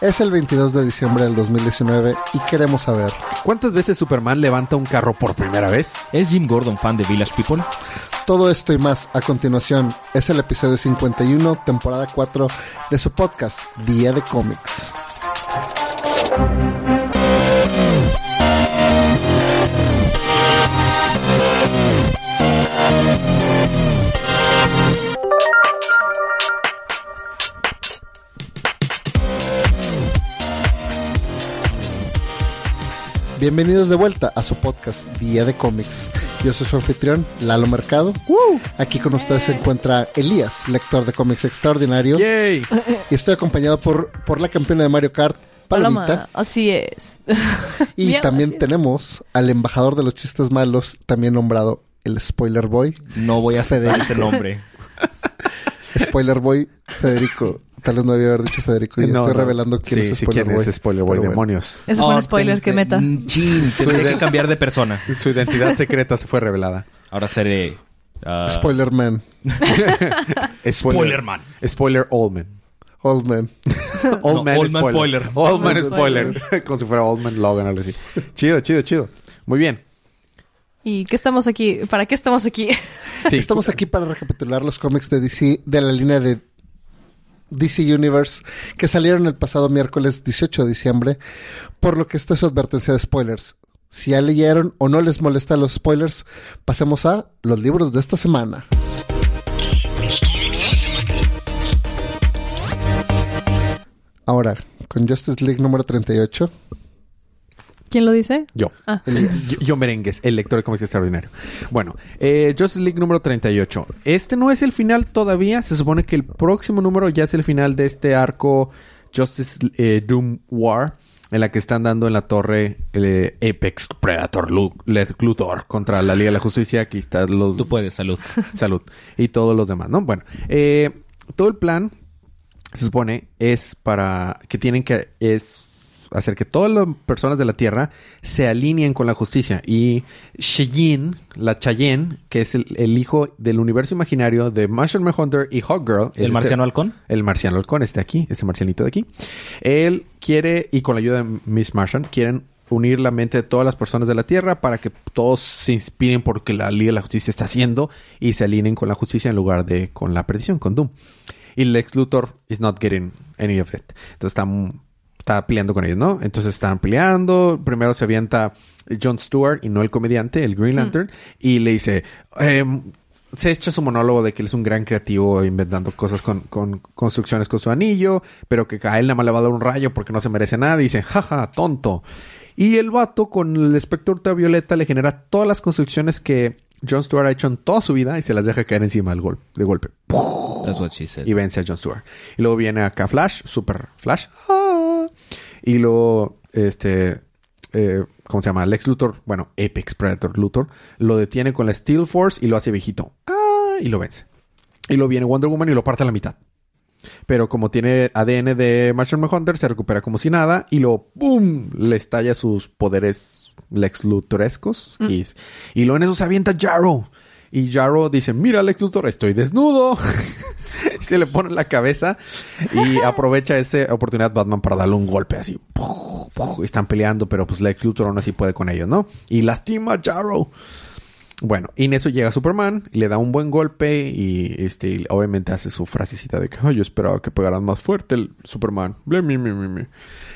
Es el 22 de diciembre del 2019 y queremos saber ¿Cuántas veces Superman levanta un carro por primera vez? ¿Es Jim Gordon fan de Village People? todo esto y más a continuación. Es el episodio 51, temporada 4 de su podcast, Día de Cómics. Bienvenidos de vuelta a su podcast Día de Cómics. Yo soy su anfitrión, Lalo Mercado. Aquí con ustedes se encuentra Elías, lector de cómics extraordinario. ¡Yay! Y estoy acompañado por, por la campeona de Mario Kart, Palomita. Paloma, así es. Y Bien, también tenemos al embajador de los chistes malos, también nombrado el Spoiler Boy. No voy a ceder ese nombre. Spoiler Boy Federico. Tal vez no debía haber dicho Federico y No, estoy no. revelando quién sí, es sí, Spoiler quién Boy. es Spoiler Boy, Pero bueno. demonios. Eso fue Oh, un spoiler ten- que meta. Chin, tendré que cambiar de persona. Su identidad secreta se fue revelada. Ahora seré... ah, Spoiler Man. Spoiler Man. Spoiler Old Man. Old Man. Old No, Man Old Man Spoiler. Spoiler. Old Man Man Spoiler. Como si fuera Old Man Logan o algo así. Chido, chido, chido. Muy bien. ¿Y qué estamos aquí? ¿Para qué estamos aquí? Sí. Estamos aquí para recapitular los cómics de DC de la línea de DC Universe que salieron el pasado miércoles 18 de diciembre, por lo que esta es advertencia de spoilers. Si ya leyeron o no les molesta los spoilers, pasemos a los libros de esta semana. Ahora, con Justice League número 38, ¿Quién lo dice? Yo. Ah. yo. yo Merengues, el lector de cómics extraordinario. Bueno, eh, Justice League número 38. Este no es el final todavía. Se supone que el próximo número ya es el final de este arco Justice eh, Doom War. En la que están dando en la torre el Apex Predator Lex Luthor contra la Liga de la Justicia. Aquí está los... Tú puedes, salud. Salud. Y todos los demás, ¿no? Bueno, eh, todo el plan se supone es para que tienen que es hacer que todas las personas de la Tierra se alineen con la justicia. Y Cheyenne, la Cheyenne, que es el, el hijo del universo imaginario de Martian Manhunter y Hawkgirl. ¿El este- marciano halcón? el marciano halcón este aquí, este marcianito de aquí. Él quiere, y con la ayuda de Miss Martian, quieren unir la mente de todas las personas de la Tierra para que todos se inspiren por lo que la Liga de la Justicia está haciendo y se alineen con la justicia en lugar de con la perdición, con Doom. Y Lex Luthor is not getting any of it. Entonces está, está peleando con ellos, ¿no? Entonces están peleando. Primero se avienta Jon Stewart y no el comediante, el Green Lantern, y le dice... em, se echa su monólogo de que él es un gran creativo inventando cosas con, con construcciones con su anillo, pero que a él nada más le va a dar un rayo porque no se merece nada. Y dice, jaja, tonto. Y el vato con el espectro ultravioleta le genera todas las construcciones que Jon Stewart ha hecho en toda su vida y se las deja caer encima del gol de golpe. That's what she said. Y vence a Jon Stewart. Y luego viene acá Flash, Super Flash. Ah. Y luego, este, eh, ¿cómo se llama? Lex Luthor, bueno, Apex Predator Luthor, lo detiene con la Steel Force y lo hace viejito. Ah, y lo vence. Y luego viene Wonder Woman y lo parte a la mitad. Pero como tiene ADN de Martian Manhunter, se recupera como si nada y luego ¡boom! Le estalla sus poderes Lex Luthorescos. Y, y luego en eso se avienta Jarrow. Y Jarrow dice, mira Lex Luthor, estoy desnudo. y se le pone en la cabeza y aprovecha esa oportunidad Batman para darle un golpe así. ¡Puf! ¡Puf! Y Están peleando, pero pues Lex Luthor aún así puede con ellos, ¿no? Y lastima a Jarrow. Bueno, y en eso llega Superman, y le da un buen golpe y este obviamente hace su frasecita de que "Ay, yo esperaba que pegaran más fuerte el Superman. Ble, mi, mi, mi, mi".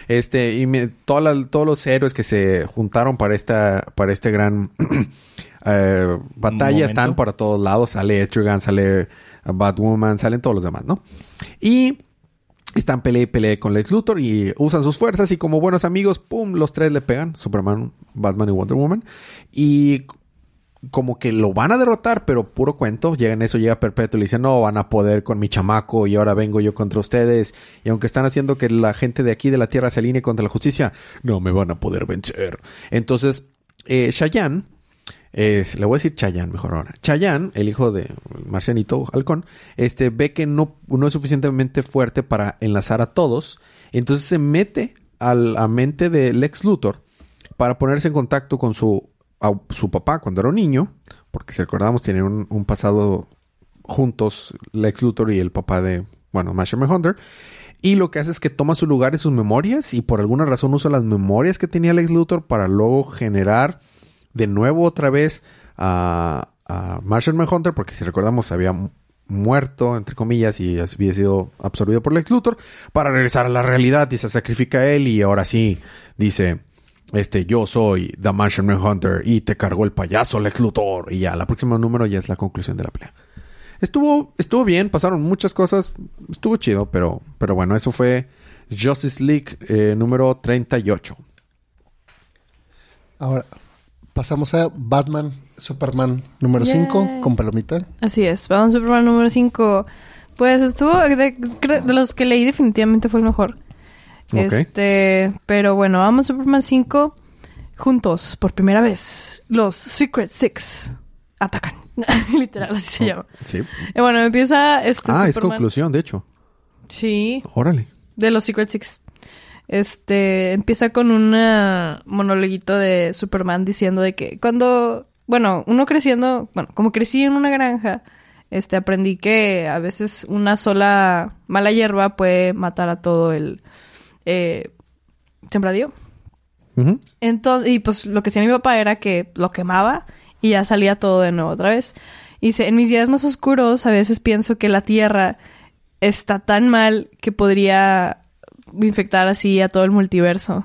Este y me- la- todos los héroes que se juntaron para esta para este gran eh, batalla están para todos lados. Sale Etrigan, sale Batwoman, salen todos los demás, ¿no? Y están pelea y pelea con Lex Luthor y usan sus fuerzas y como buenos amigos, ¡pum! Los tres le pegan. Superman, Batman y Wonder Woman. Y como que lo van a derrotar, pero puro cuento. Llega en eso, llega Perpetuo y le dice, no, van a poder con mi chamaco y ahora vengo yo contra ustedes. Y aunque están haciendo que la gente de aquí de la Tierra se alinee contra la justicia, no me van a poder vencer. Entonces, eh, Shayan, le voy a decir Chayan mejor ahora. Chayan, el hijo de Marcianito Halcón, este, ve que no, no es suficientemente fuerte para enlazar a todos. Entonces se mete a la mente de Lex Luthor para ponerse en contacto con su, a su papá cuando era un niño. Porque si recordamos, tienen un, pasado juntos, Lex Luthor y el papá de, bueno, Martian Hunter. Y lo que hace es que toma su lugar y sus memorias y por alguna razón usa las memorias que tenía Lex Luthor para luego generar de nuevo otra vez a, a Martian Manhunter, porque si recordamos había mu- muerto, entre comillas, y había sido absorbido por Lex Luthor, para regresar a la realidad y se sacrifica a él y ahora sí dice, este, yo soy The Martian Manhunter y te cargó el payaso Lex Luthor y ya, la próxima número ya es la conclusión de la pelea. Estuvo, estuvo bien, pasaron muchas cosas, estuvo chido, pero, pero bueno, eso fue Justice League eh, número 38. Ahora, pasamos a Batman, Superman número Yay. 5 con palomita. Así es, Batman Superman número 5. Pues estuvo, de, los que leí definitivamente fue el mejor. Este, pero bueno, Batman Superman 5 juntos por primera vez. Los Secret Six atacan. Literal, así se llama. Sí. Y bueno, empieza este ah, es conclusión, de hecho. Sí, Órale. de los Secret Six. Este empieza con un eh, monologuito de Superman diciendo de que cuando, bueno, uno creciendo, bueno, como crecí en una granja, este aprendí que a veces una sola mala hierba puede matar a todo el eh, sembradío. Entonces, y pues lo que hacía mi papá era que lo quemaba y ya salía todo de nuevo otra vez. Y dice, en mis días más oscuros a veces pienso que la tierra está tan mal que podría infectar así a todo el multiverso.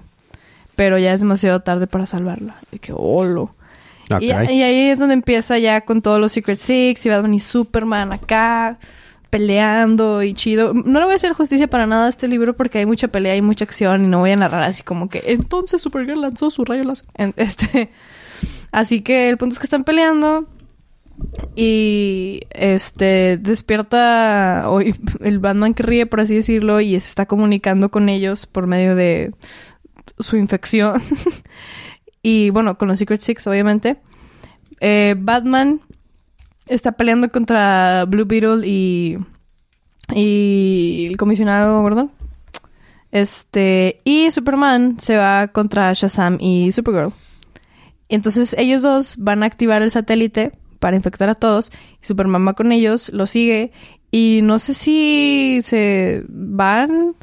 Pero ya es demasiado tarde para salvarla. Y que holo. Ah, y, ahí es donde empieza ya con todos los Secret Six y Batman y Superman acá peleando y chido. No le voy a hacer justicia para nada a este libro porque hay mucha pelea y mucha acción y no voy a narrar así como que entonces Supergirl lanzó su rayo láser. Este, así que el punto es que están peleando y este despierta hoy el Batman que ríe por así decirlo y se está comunicando con ellos por medio de su infección. Y bueno con los Secret Six obviamente. Eh, Batman está peleando contra Blue Beetle y y el comisionado Gordon. Este y Superman se va contra Shazam y Supergirl. Entonces ellos dos van a activar el satélite para infectar a todos. Y Superman va con ellos, lo sigue. Y no sé si se van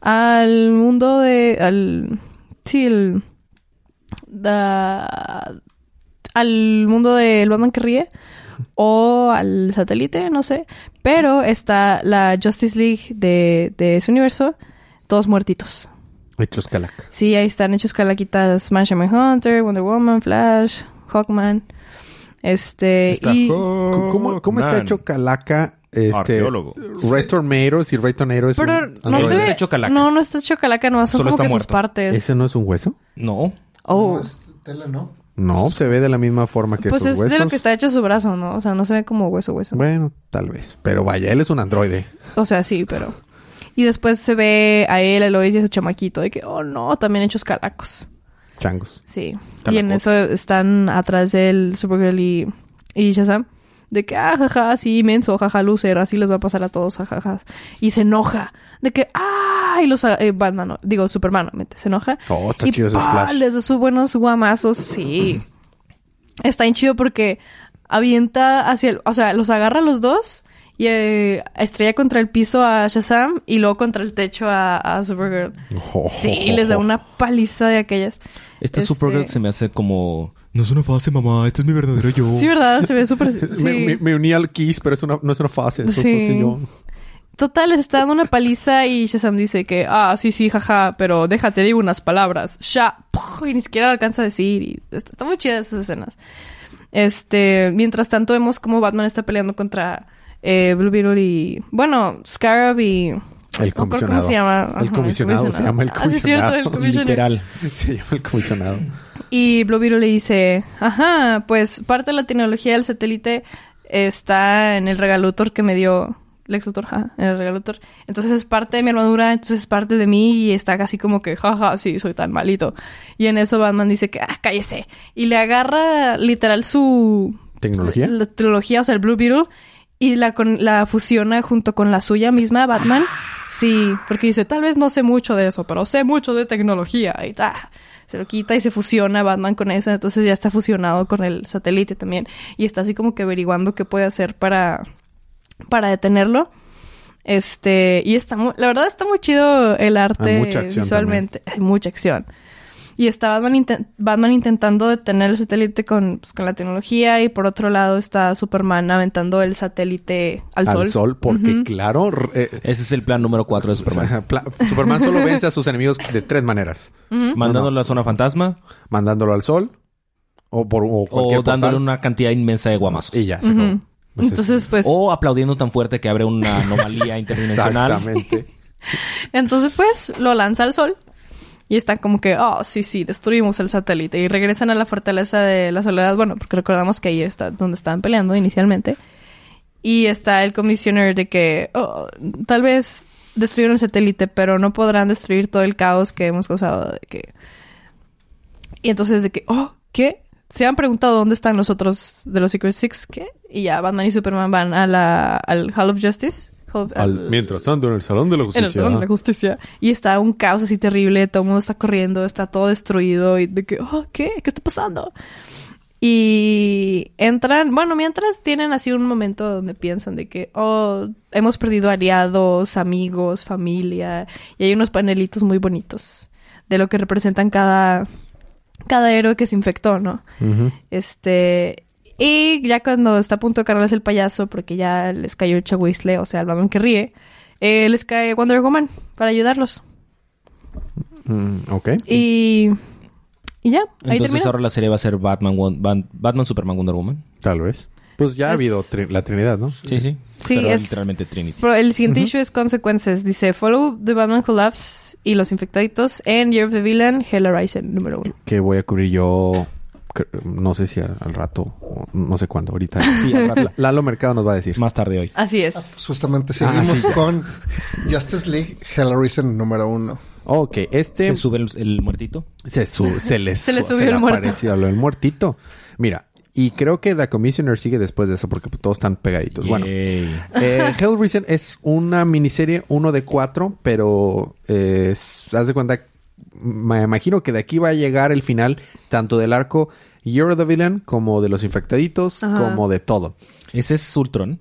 al mundo de... Al, sí, el... da- al mundo del Batman que ríe. O al satélite, no sé. Pero está la Justice League de, de ese universo. Todos muertitos. Hechos calaca. Sí, ahí están hechos calaquitas Martian Manhunter, Wonder Woman, Flash, Hawkman. Este, Está y... ¿Cómo, cómo- está hecho calaca este Arqueólogo. Tornadoes y Red Tornado es Pero un no se está ve... hecho calaca. No, no está hecho calaca, no, son Solo como que sus partes. ¿Ese no es un hueso? No. Oh. No, es tela, ¿no? No, se ve de la misma forma que Pues sus es huesos. de lo que está hecho su brazo, ¿no? O sea, no se ve como hueso, hueso. Bueno, tal vez. Pero vaya, él es un androide. O sea, sí, pero... Y después se ve a él, a Lois y a su chamaquito. De que, oh no, también hechos calacos. Changos. Sí. Y en eso están atrás del Supergirl y, y Shazam. De que, ah, jaja, sí, menso, jaja, loser, así les va a pasar a todos, jajaja. Y se enoja. De que, ah, y los... Eh, Batman, no, digo, Superman, no, se enoja. Oh, está y chido ese splash. les da sus buenos guamazos, sí. Está bien chido porque avienta hacia el... O sea, los agarra a los dos y eh, estrella contra el piso a Shazam y luego contra el techo a, a Supergirl. Oh, Sí, les da una paliza de aquellas. Este, Este- Supergirl se me hace como... No es una fase, mamá. Este es mi verdadero yo. Sí, ¿verdad? Se ve súper... Sí. Me, me- me uní al Kiss, pero es una, no es una fase. Eso, Sí. eso sí yo. Total, les está dando una paliza y Shazam dice que, ah, sí, sí, jaja, pero déjate, digo unas palabras. ¡puf! y ni siquiera alcanza a decir. Y está, está muy chida esas escenas. Este, mientras tanto vemos cómo Batman está peleando contra eh, Blue Beetle y, bueno, Scarab y... El comisionado. ¿Cómo se llama? Ajá, El comisionado se llama el Ah, sí, es cierto, el comisionado. comisionado. Literal. Se llama el comisionado. Y Blue Beetle le dice, ajá, pues parte de la tecnología del satélite está en el regalutor que me dio Lex Luthor, ajá, en el regalutor. Entonces es parte de mi armadura, entonces es parte de mí y está casi como que, jaja, sí, soy tan malito. Y en eso Batman dice que, ah, cállese. Y le agarra literal su... ¿Tecnología? La tecnología, o sea, el Blue Beetle. Y la, con, la fusiona junto con la suya misma, Batman. Sí, porque dice, tal vez no sé mucho de eso, pero sé mucho de tecnología. Y ta, se lo quita y se fusiona Batman con eso. Entonces ya está fusionado con el satélite también. Y está así como que averiguando qué puede hacer para, para detenerlo. Este, y está muy, la verdad está muy chido el arte Hay visualmente. Hay mucha acción. Y está Batman, inten- Batman intentando detener el satélite con, pues, con la tecnología y por otro lado está Superman aventando el satélite al, Al sol, porque claro, eh, Ese es el plan número 4 de Superman. Superman solo vence a sus enemigos de tres maneras. Mandándolo a la zona fantasma Mandándolo al sol o por o cualquier o dándole portal, una cantidad inmensa de guamazos. y ya se. Pues es- Entonces, pues, O aplaudiendo tan fuerte que abre una anomalía interdimensional. Exactamente. entonces pues lo lanza al sol. Y están como que, oh, sí, sí, destruimos el satélite. Y regresan a la fortaleza de la soledad. Bueno, porque recordamos que ahí está donde estaban peleando inicialmente. Y está el commissioner de que, oh, tal vez destruyeron el satélite, pero no podrán destruir todo el caos que hemos causado. De que... Y entonces de que, oh, ¿qué? Se han preguntado dónde están los otros de los Secret Six, ¿qué? Y ya Batman y Superman van a la, al Hall of Justice. Al- mientras tanto, en el Salón de la en el Salón de la Justicia. Y está un caos así terrible, todo el mundo está corriendo, está todo destruido y de que, oh, ¿qué? ¿Qué está pasando? Y entran, bueno, mientras tienen así un momento donde piensan de que, oh, hemos perdido aliados, amigos, familia, y hay unos panelitos muy bonitos de lo que representan cada, cada héroe que se infectó, ¿no? Este. Y ya cuando está a punto de cargarles el payaso, porque ya les cayó el chahuizle, o sea, el Batman que ríe, eh, les cae Wonder Woman para ayudarlos. Mm, ok. Y. Y ya, ahí Entonces termina. ahora la serie va a ser Batman, Won- Batman, Superman, Wonder Woman. Tal vez. Pues ya ha Es- habido tri- la Trinidad, ¿no? Sí, sí. Sí, Pero es- literalmente Trinity. Pero el siguiente issue es Consequences. Dice: Follow the Batman Collapse y los infectaditos en Year of the Villain, Hell Horizon, número uno. Que voy a cubrir yo, no sé si al, al rato, o no sé cuándo, ahorita. Sí, al rato. Lalo Mercado nos va a decir. Más tarde hoy. Así es. Pues justamente seguimos sí, ya. con Justice League Hellraiser número uno. Ok, este... Se sube el, el muertito. Se, su- se les Se le subió el muerto. muertito. Mira, y creo que The Commissioner sigue después de eso porque pues, todos están pegaditos. Bueno, eh, Hellraiser es una miniserie uno de cuatro, pero eh, haz de cuenta, me imagino que de aquí va a llegar el final tanto del arco of the Villain como de los infectaditos, Ajá. como de todo. ¿Ese es Ultron?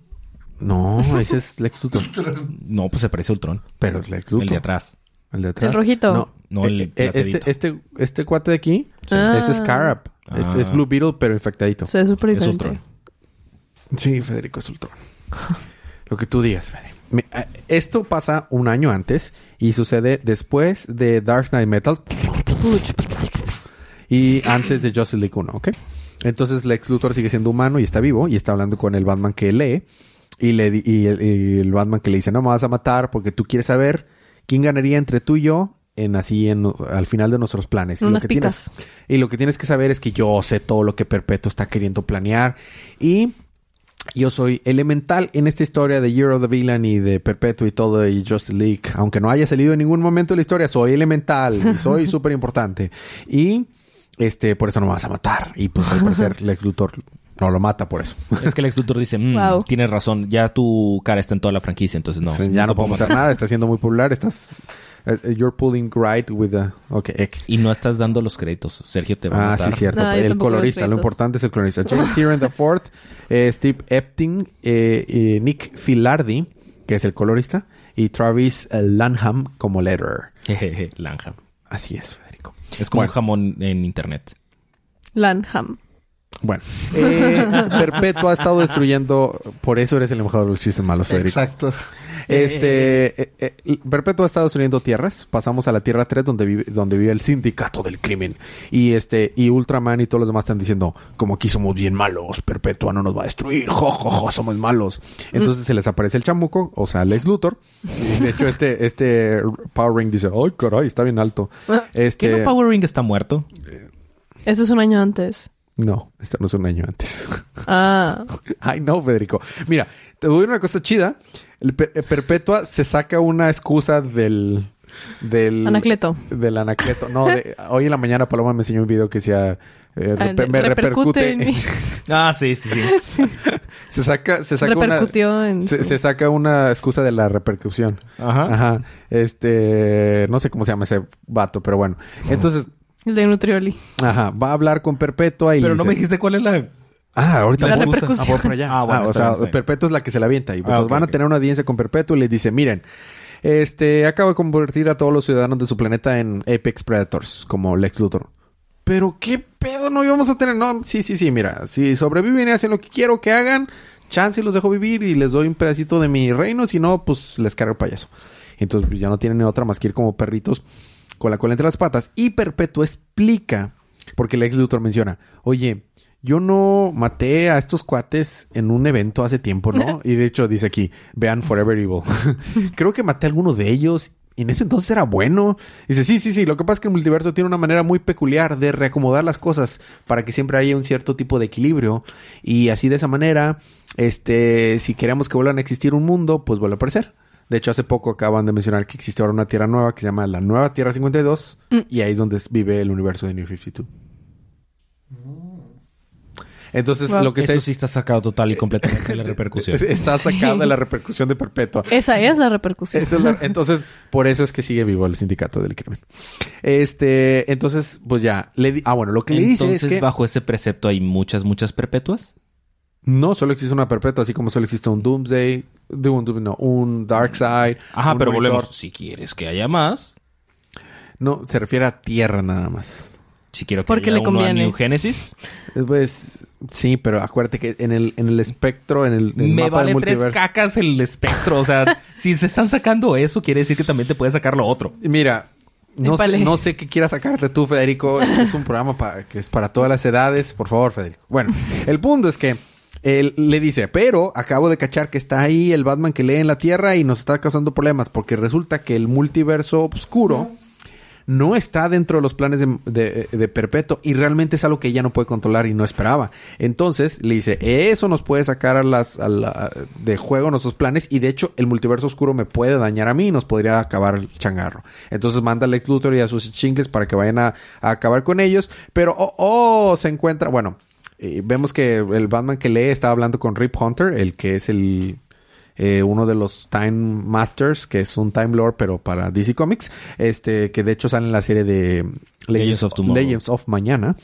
No, ese es Lex Luthor. No, pues se parece a Ultron. Pero es Lex Luthor. El de atrás. El de atrás. El rojito. No, No, el Eh, eh, plateadito. este, este, este cuate de aquí Ah. es Scarab. Es, Ah. es Blue Beetle, pero infectadito. Súper Es. Ultron. Sí, Federico es Ultron. Lo que tú digas, Fede. Eh, Esto pasa un año antes y sucede después de Dark Knight Metal y antes de Justice League 1, ¿ok? Entonces Lex Luthor sigue siendo humano y está vivo y está hablando con el Batman que lee y, le, y el, y el Batman que le dice, no me vas a matar porque tú quieres saber quién ganaría entre tú y yo en así en, al final de nuestros planes. Y lo que tienes- y lo que tienes que saber es que yo sé todo lo que Perpetuo está queriendo planear y yo soy elemental en esta historia de Year of the Villain y de Perpetuo y todo y Justice League. Aunque no haya salido en ningún momento de la historia, soy elemental y soy súper importante. Y este, por eso no me vas a matar. Y pues al parecer Lex Luthor no lo mata por eso. Es que el ex Luthor dice, "Mm, Wow. tienes razón, ya tu cara está en toda la franquicia, entonces no. Ya no podemos hacer nada, está siendo muy popular, estás... eh, You're pulling right with the... Ok, X. Y no estás dando los créditos. Sergio te va a Ah, matar. sí, cierto. No, el colorista, lo importante es el colorista. James Tyrion the Fourth, eh, Steve Epting, eh, eh, Nick Filardi, que es el colorista, y Travis eh, Lanham como letterer. Jejeje, Lanham. Así es, Federico. Es como Bueno. un jamón en internet. Lanham. Bueno, eh, Perpetuo ha estado destruyendo, por eso eres el embajador de los chistes malos, Federico. Exacto. Este, eh, eh, Perpetuo ha estado destruyendo tierras. Pasamos a la Tierra 3 donde vive, donde vive el sindicato del crimen. Y este, y Ultraman y todos los demás están diciendo, como aquí somos bien malos, Perpetua no nos va a destruir, jo, jo, jo, somos malos. Entonces se les aparece el chamuco, o sea, Lex Luthor. Y de hecho, este, este Power Ring dice, ay, caray, está bien alto. Este, ¿Qué no Power Ring está muerto? Eso es un año antes. No, esto no es un año antes. Ah. Ay, no, Federico. Mira, te voy a decir una cosa chida. El Per- Perpetua se saca una excusa del... Del... Anacleto. Del anacleto. No, de- hoy en la mañana Paloma me enseñó un video que decía... eh, Ah, reper- me repercute repercute. en mí. Ah, sí, sí, sí. se saca, se saca una... Repercutió en Se, su- se saca una excusa de la repercusión. Ajá. Ajá. Este... No sé cómo se llama ese vato, pero bueno. Entonces... El de Nutrioli. Ajá. Va a hablar con Perpetua y... Pero le no dice- me dijiste cuál es la... Ah, ahorita La vamos- repercusión. ah, voy por allá. Ah, bueno, Ah, o está sea, bien, está bien. Perpetuo es la que se la avienta. Y pues, Ah, ok, van a ok. tener una audiencia con Perpetuo y le dice, miren, este, acabo de convertir a todos los ciudadanos de su planeta en Apex Predators, como Lex Luthor. Pero qué pedo no íbamos a tener. No, sí, sí, sí, mira, si sobreviven y hacen lo que quiero que hagan, chance y los dejo vivir y les doy un pedacito de mi reino, si no, pues les cargo el payaso. Entonces pues, ya no tienen ni otra más que ir como perritos con la cola entre las patas. Y Perpetuo explica, porque Lex Luthor menciona, oye, yo no maté a estos cuates en un evento hace tiempo, ¿no? Y de hecho dice aquí, vean Forever Evil. Creo que maté a alguno de ellos. Y en ese entonces era bueno. Dice, sí, sí, sí. Lo que pasa es que el multiverso tiene una manera muy peculiar de reacomodar las cosas para que siempre haya un cierto tipo de equilibrio. Y así de esa manera, este, si queremos que vuelvan a existir un mundo, pues vuelve a aparecer. De hecho, hace poco acaban de mencionar que existe ahora una Tierra nueva que se llama la Nueva Tierra 52. Y ahí es donde vive el universo de New 52. Entonces, Wow. lo que está Eso sí está sacado total y completamente de la repercusión. está sacado de la repercusión de Perpetua. Esa es la repercusión. Esa es la- entonces, por eso es que sigue vivo el sindicato del crimen. Este, entonces, pues ya, le di- ah, bueno, lo que le dice Entonces, es que bajo ese precepto hay muchas, muchas perpetuas. No solo existe una perpetua, así como solo existe un Doomsday, de un, Doom- no, un Darkseid. Ajá, un pero Monitor. volvemos. Si quieres que haya más, No, se refiere a Tierra nada más. si quiero que Porque haya le uno a conviene. New Genesis, Eh, Pues sí, pero acuérdate que en el, en el espectro, en el, en el me mapa vale del tres multiverso. cacas el espectro. O sea, si se están sacando eso, quiere decir que también te puede sacar lo otro. Mira, no sé, no sé qué quieras sacarte tú, Federico. Este es un programa para, que es para todas las edades. Por favor, Federico. Bueno, el punto es que él le dice, pero acabo de cachar que está ahí el Batman que lee en la Tierra y nos está causando problemas porque resulta que el multiverso oscuro no está dentro de los planes de, de- de Perpetuo y realmente es algo que ella no puede controlar y no esperaba. Entonces le dice, eso nos puede sacar a las, a la- de juego nuestros planes y de hecho el multiverso oscuro me puede dañar a mí y nos podría acabar el changarro. Entonces manda a Lex Luthor y a sus chingles para que vayan a, a acabar con ellos, pero oh, oh, se encuentra, bueno, eh, vemos que el Batman que lee está hablando con Rip Hunter, el que es el eh, uno de los Time Masters, que es un Time Lord, pero para DC Comics, este, que de hecho sale en la serie de Legends of Tomorrow. Legends of Mañana.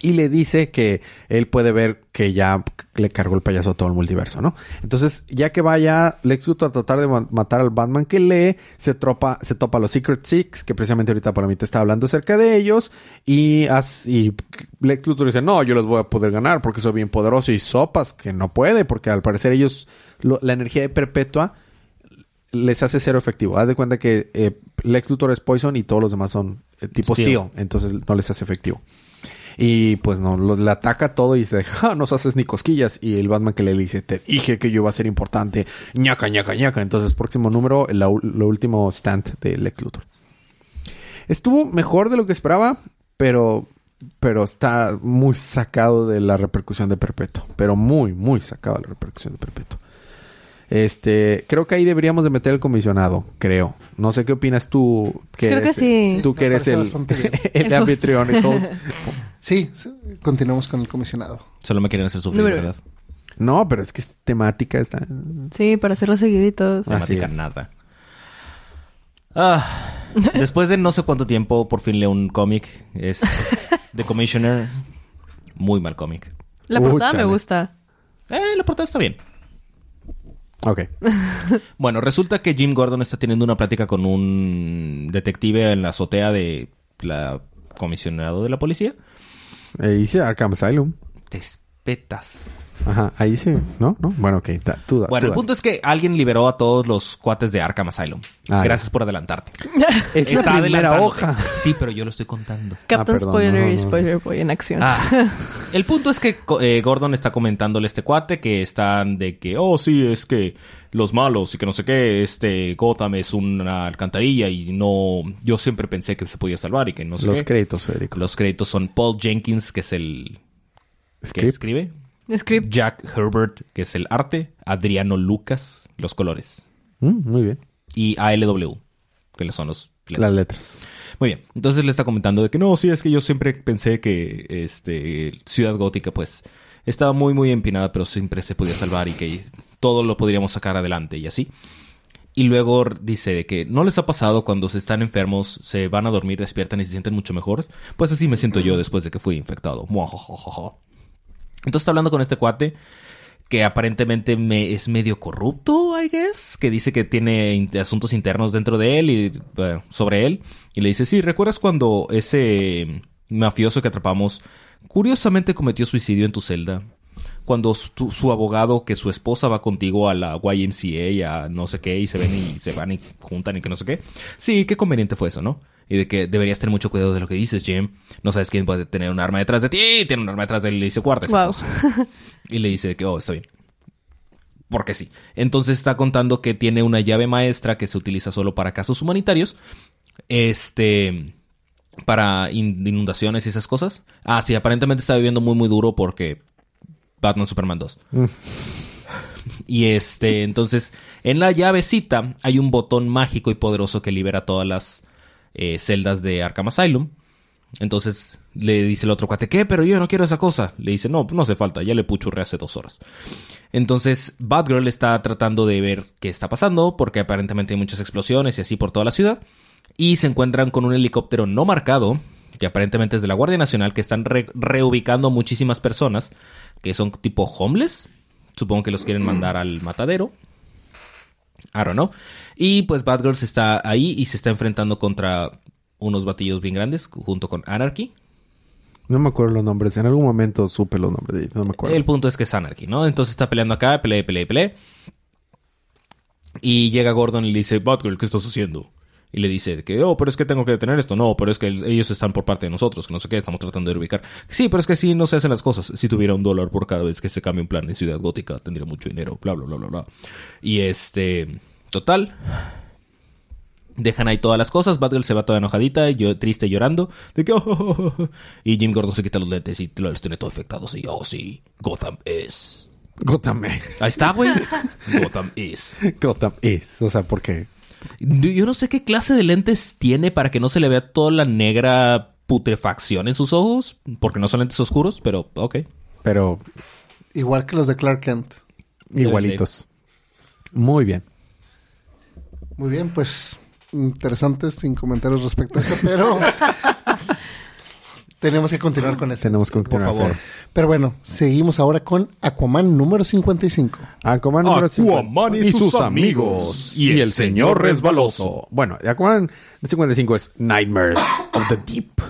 Y le dice que él puede ver que ya le cargó el payaso a todo el multiverso, ¿no? Entonces, ya que vaya Lex Luthor a tratar de ma- matar al Batman que lee, se, tropa, se topa a los Secret Six, que precisamente ahorita para mí te está hablando acerca de ellos. Y, as- y Lex Luthor dice, no, yo los voy a poder ganar porque soy bien poderoso. Y sopas, que no puede, porque al parecer ellos, lo- la energía de perpetua les hace cero efectivo. Haz de cuenta que eh, Lex Luthor es Poison y todos los demás son eh, tipo Steel. Steel. Entonces no les hace efectivo. Y pues no, le ataca todo y se deja, "Ah, no se haces ni cosquillas. Y el Batman que le dice, te dije que yo iba a ser importante. ñaca, ñaca, ñaca. Entonces, próximo número, lo último stand de Lex Luthor. Estuvo mejor de lo que esperaba, pero, pero está muy sacado de la repercusión de Perpetuo. Pero muy, muy sacado de la repercusión de Perpetuo. Este, creo que ahí deberíamos de meter el comisionado, creo. No sé qué opinas tú. Que Creo que sí. Tú que Me eres el, el anfitrión y todos. Sí, continuamos con el comisionado. Solo me quieren hacer sufrir, Número- ¿verdad? No, pero es que es temática está. Sí, para hacerlo seguiditos. Temática es. nada. Ah, después de no sé cuánto tiempo, por fin leo un cómic. Es The Commissioner. Muy mal cómic. La portada me gusta. Eh, la portada está bien. Ok. Bueno, resulta que Jim Gordon está teniendo una plática con un detective en la azotea de la comisionado de la policía. Ahí dice Arkham Asylum. Despetas. Ajá, ahí sí, ¿no? ¿No? Bueno, ok, da- tú da- Bueno, tú el punto es que alguien liberó a todos los cuates de Arkham Asylum. Ah, Gracias por adelantarte. dale. Es la primera adelantándote. hoja. Sí, pero yo lo estoy contando. Captain perdón, Spoiler no, no, y no. Spoiler Boy en acción. Ah, el punto es que co- eh, Gordon está comentándole a este cuate que están de que, oh, sí, es que los malos y que no sé qué, este Gotham es una alcantarilla y no, yo siempre pensé que se podía salvar y que no sé Los qué. créditos, Federico. Los créditos son Paul Jenkins, que es el que Script. escribe, Script. Jack Herbert, que es el arte, Adriano Lucas, los colores, Mm, muy bien. y ALW, que son los Las letras. muy bien. Entonces le está comentando de que no, sí, es que yo siempre pensé que este Ciudad Gótica, pues, estaba muy, muy empinada, pero siempre se podía salvar y que todo lo podríamos sacar adelante y así. Y luego dice de que no les ha pasado cuando se están enfermos, se van a dormir, despiertan y se sienten mucho mejores. Pues así me siento yo después de que fui infectado. Muajajajaja. Entonces está hablando con este cuate que aparentemente me, es medio corrupto, I guess, que dice que tiene asuntos internos dentro de él y bueno, sobre él. Y le dice, sí, ¿recuerdas cuando ese mafioso que atrapamos curiosamente cometió suicidio en tu celda? Cuando su, su abogado, que su esposa va contigo a la YMCA a no sé qué, y se ven y se van y juntan y que no sé qué. Sí, qué conveniente fue eso, ¿no? Y de que deberías tener mucho cuidado de lo que dices, Jim. No sabes quién puede tener un arma detrás de ti. Tiene un arma detrás de él y le dice, guarda esa Wow. cosa. Y le dice que, oh, está bien. Porque sí. Entonces está contando que tiene una llave maestra que se utiliza solo para casos humanitarios. Este. Para in- inundaciones y esas cosas. Ah, sí, aparentemente está viviendo muy, muy duro porque. Batman Superman 2. Y este, entonces, en la llavecita hay un botón mágico y poderoso que libera todas las eh, celdas de Arkham Asylum. Entonces le dice el otro cuate, ¿qué? Pero yo no quiero esa cosa. Le dice, no, no hace falta, ya le puchurré hace dos horas. Entonces Batgirl está tratando de ver qué está pasando, porque aparentemente hay muchas explosiones y así por toda la ciudad. Y se encuentran con un helicóptero no marcado, que aparentemente es de la Guardia Nacional, que están re- reubicando muchísimas personas, que son tipo homeless. Supongo que los quieren mandar al matadero. I don't know. Y pues Batgirl se está ahí y se está enfrentando contra unos batillos bien grandes junto con Anarchy. No me acuerdo los nombres. En algún momento supe los nombres. No me acuerdo. El punto es que es Anarchy, ¿no? Entonces está peleando acá, pelea, pelea, pelea. Y llega Gordon y le dice, Batgirl, ¿qué estás haciendo? Y le dice que, oh, pero es que tengo que detener esto. No, pero es que el- ellos están por parte de nosotros, que no sé qué, estamos tratando de ubicar. Sí, pero es que sí no se hacen las cosas. Si tuviera un dólar por cada vez que se cambia un plan en Ciudad Gótica, tendría mucho dinero, bla, bla, bla, bla, bla. Y este, total. Dejan ahí todas las cosas. Batgirl se va toda enojadita, yo, triste, llorando. De que, oh, oh, oh. Y Jim Gordon se quita los lentes y los tiene todo afectados. Y, oh, sí, Gotham es. Gotham Ahí está, güey. Gotham is. Gotham es. O sea, porque... Yo no sé qué clase de lentes tiene para que no se le vea toda la negra putrefacción en sus ojos. Porque no son lentes oscuros, pero ok. Pero Igual que los de Clark Kent. igualitos. Muy bien. Muy bien, pues interesantes sin comentarios respecto a eso, pero tenemos que continuar con eso. Tenemos que continuar. favor. Fer. Pero bueno, seguimos ahora con Aquaman número 55. Aquaman número Aquaman 50. y sus amigos. Y el señor resbaloso. Bueno, Aquaman 55 es Nightmares of the Deep.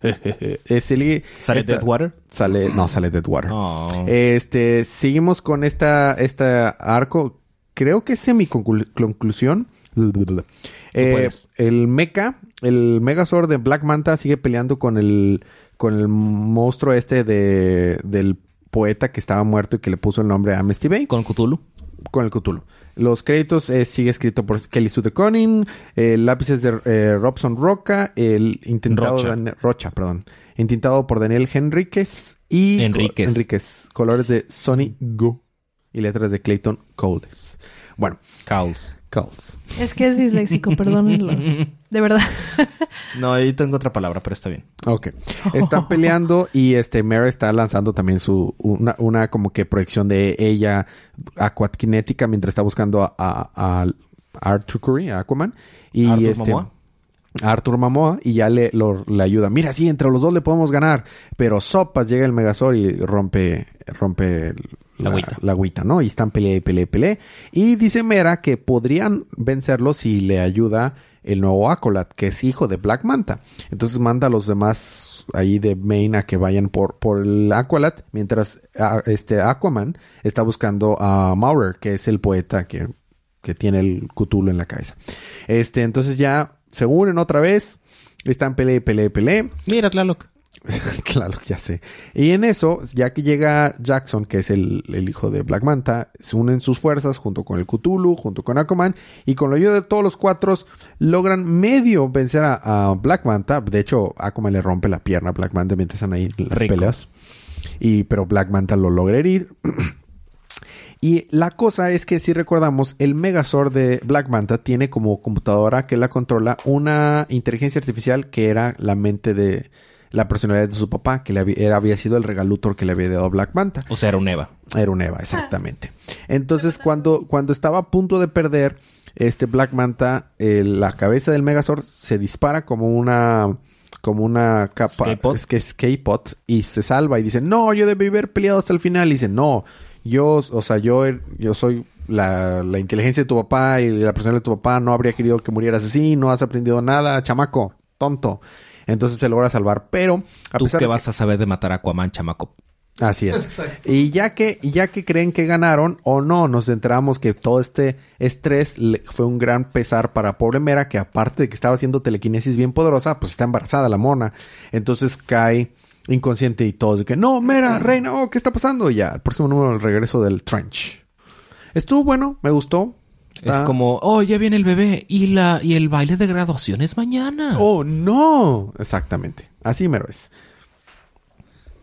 es el, ¿Sale esta- Deadwater? Sale, no, sale Deadwater. Oh. Este, seguimos con esta, esta arco. Creo que es semi-conclusión. Eh, puedes. el mecha, el Megazord de Black Manta sigue peleando con el, con el monstruo este de, del poeta que estaba muerto y que le puso el nombre a Amnesty Bay Con Cthulhu. con el Cthulhu. Los créditos eh, sigue escrito por Kelly Sue DeConning, eh, lápices de eh, Robson Roca, el intentado Rocha. Dan- Rocha, perdón, intentado por Daniel Henríquez y Enríquez. co- Enríquez, colores de Sonny Go y letras de Clayton Coles. Bueno, Caos. Coles. Es que es disléxico, perdónenlo. De verdad. No, ahí tengo otra palabra, pero está bien. Ok. Están peleando y este Mera está lanzando también su una, una como que proyección de ella aquakinética mientras está buscando a, a, a Arthur Curry, a Aquaman. Y Arthur este Momoa. A Arthur Mamoa y ya le, lo- le ayuda. Mira, sí, entre los dos le podemos ganar. Pero sopas llega el Megazord y rompe, rompe La agüita. la agüita, ¿no? Y están pelea y pelea y pelea. Y dice Mera que podrían vencerlo si le ayuda el nuevo Acolat, que es hijo de Black Manta. Entonces manda a los demás ahí de Maine a que vayan por, por el Aqualat, mientras a- este Aquaman está buscando a Maurer, que es el poeta que, que tiene el Cthulhu en la cabeza. Este, entonces ya se unen otra vez, están pelea y pelea. Mira, Tlaloc. claro, ya sé. Y en eso, ya que llega Jackson, que es el, el hijo de Black Manta, se unen sus fuerzas junto con el Cthulhu, junto con Aquaman, y con la ayuda de todos los cuatro logran medio vencer a, a Black Manta. De hecho, Aquaman le rompe la pierna a Black Manta mientras están ahí las Rico. peleas. Y, pero Black Manta lo logra herir. Y la cosa es que si recordamos, el Megazord de Black Manta tiene como computadora que la controla una inteligencia artificial que era la mente de la personalidad de su papá, que le había, era- había sido el regalutor que le había dado Black Manta. O sea, era un Eva. Era un Eva, exactamente. Entonces, cuando, cuando estaba a punto de perder, este Black Manta, eh, la cabeza del Megazord se dispara como una como una capa, es que pod, y se salva y dice, no, yo debí haber peleado hasta el final. Y dice, no, yo, o sea, yo, er- yo soy la, la inteligencia de tu papá y la persona de tu papá no habría querido que murieras así, no has aprendido nada, chamaco, tonto. Entonces se logra salvar, pero a ¿Tú pesar qué de que- vas a saber de matar a Aquaman, chamaco? Así es. Y ya que, y ya que creen que ganaron o no, nos enteramos que todo este estrés le- fue un gran pesar para pobre Mera, que aparte de que estaba haciendo telequinesis bien poderosa, pues está embarazada la mona. Entonces cae inconsciente y todos de que, no, Mera, reina, oh, ¿qué está pasando? Y ya, el próximo número, el regreso del Trench. Estuvo bueno, me gustó. Está- Es como, oh, ya viene el bebé y la y el baile de graduación es mañana. Oh, no. Exactamente. Así mero es.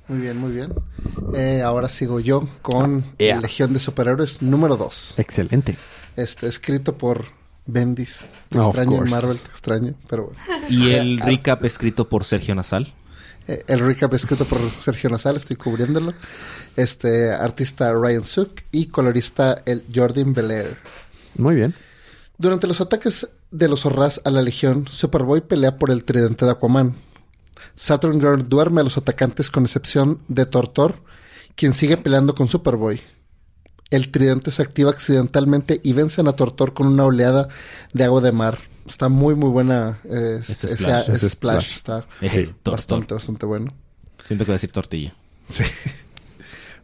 Muy bien, muy bien. Eh, ahora sigo yo con Yeah. Legión de Superhéroes número 2. Excelente. Este, escrito por Bendis. Te extraño en. Marvel, te extraño, pero bueno. Y el recap escrito por Sergio Nasal. Eh, el recap escrito por Sergio Nasal, estoy cubriéndolo. Este, artista Ryan Suk y colorista el Jordan Belair. Muy bien. Durante los ataques de los Horras a la Legión, Superboy pelea por el tridente de Aquaman. Saturn Girl duerme a los atacantes con excepción de Tortor, quien sigue peleando con Superboy. El tridente se activa accidentalmente y vencen a Tortor con una oleada de agua de mar. Está muy, muy buena eh, Ese ese, splash. ese Ese splash. splash. Está bastante, bastante bueno. Siento que voy a decir tortilla.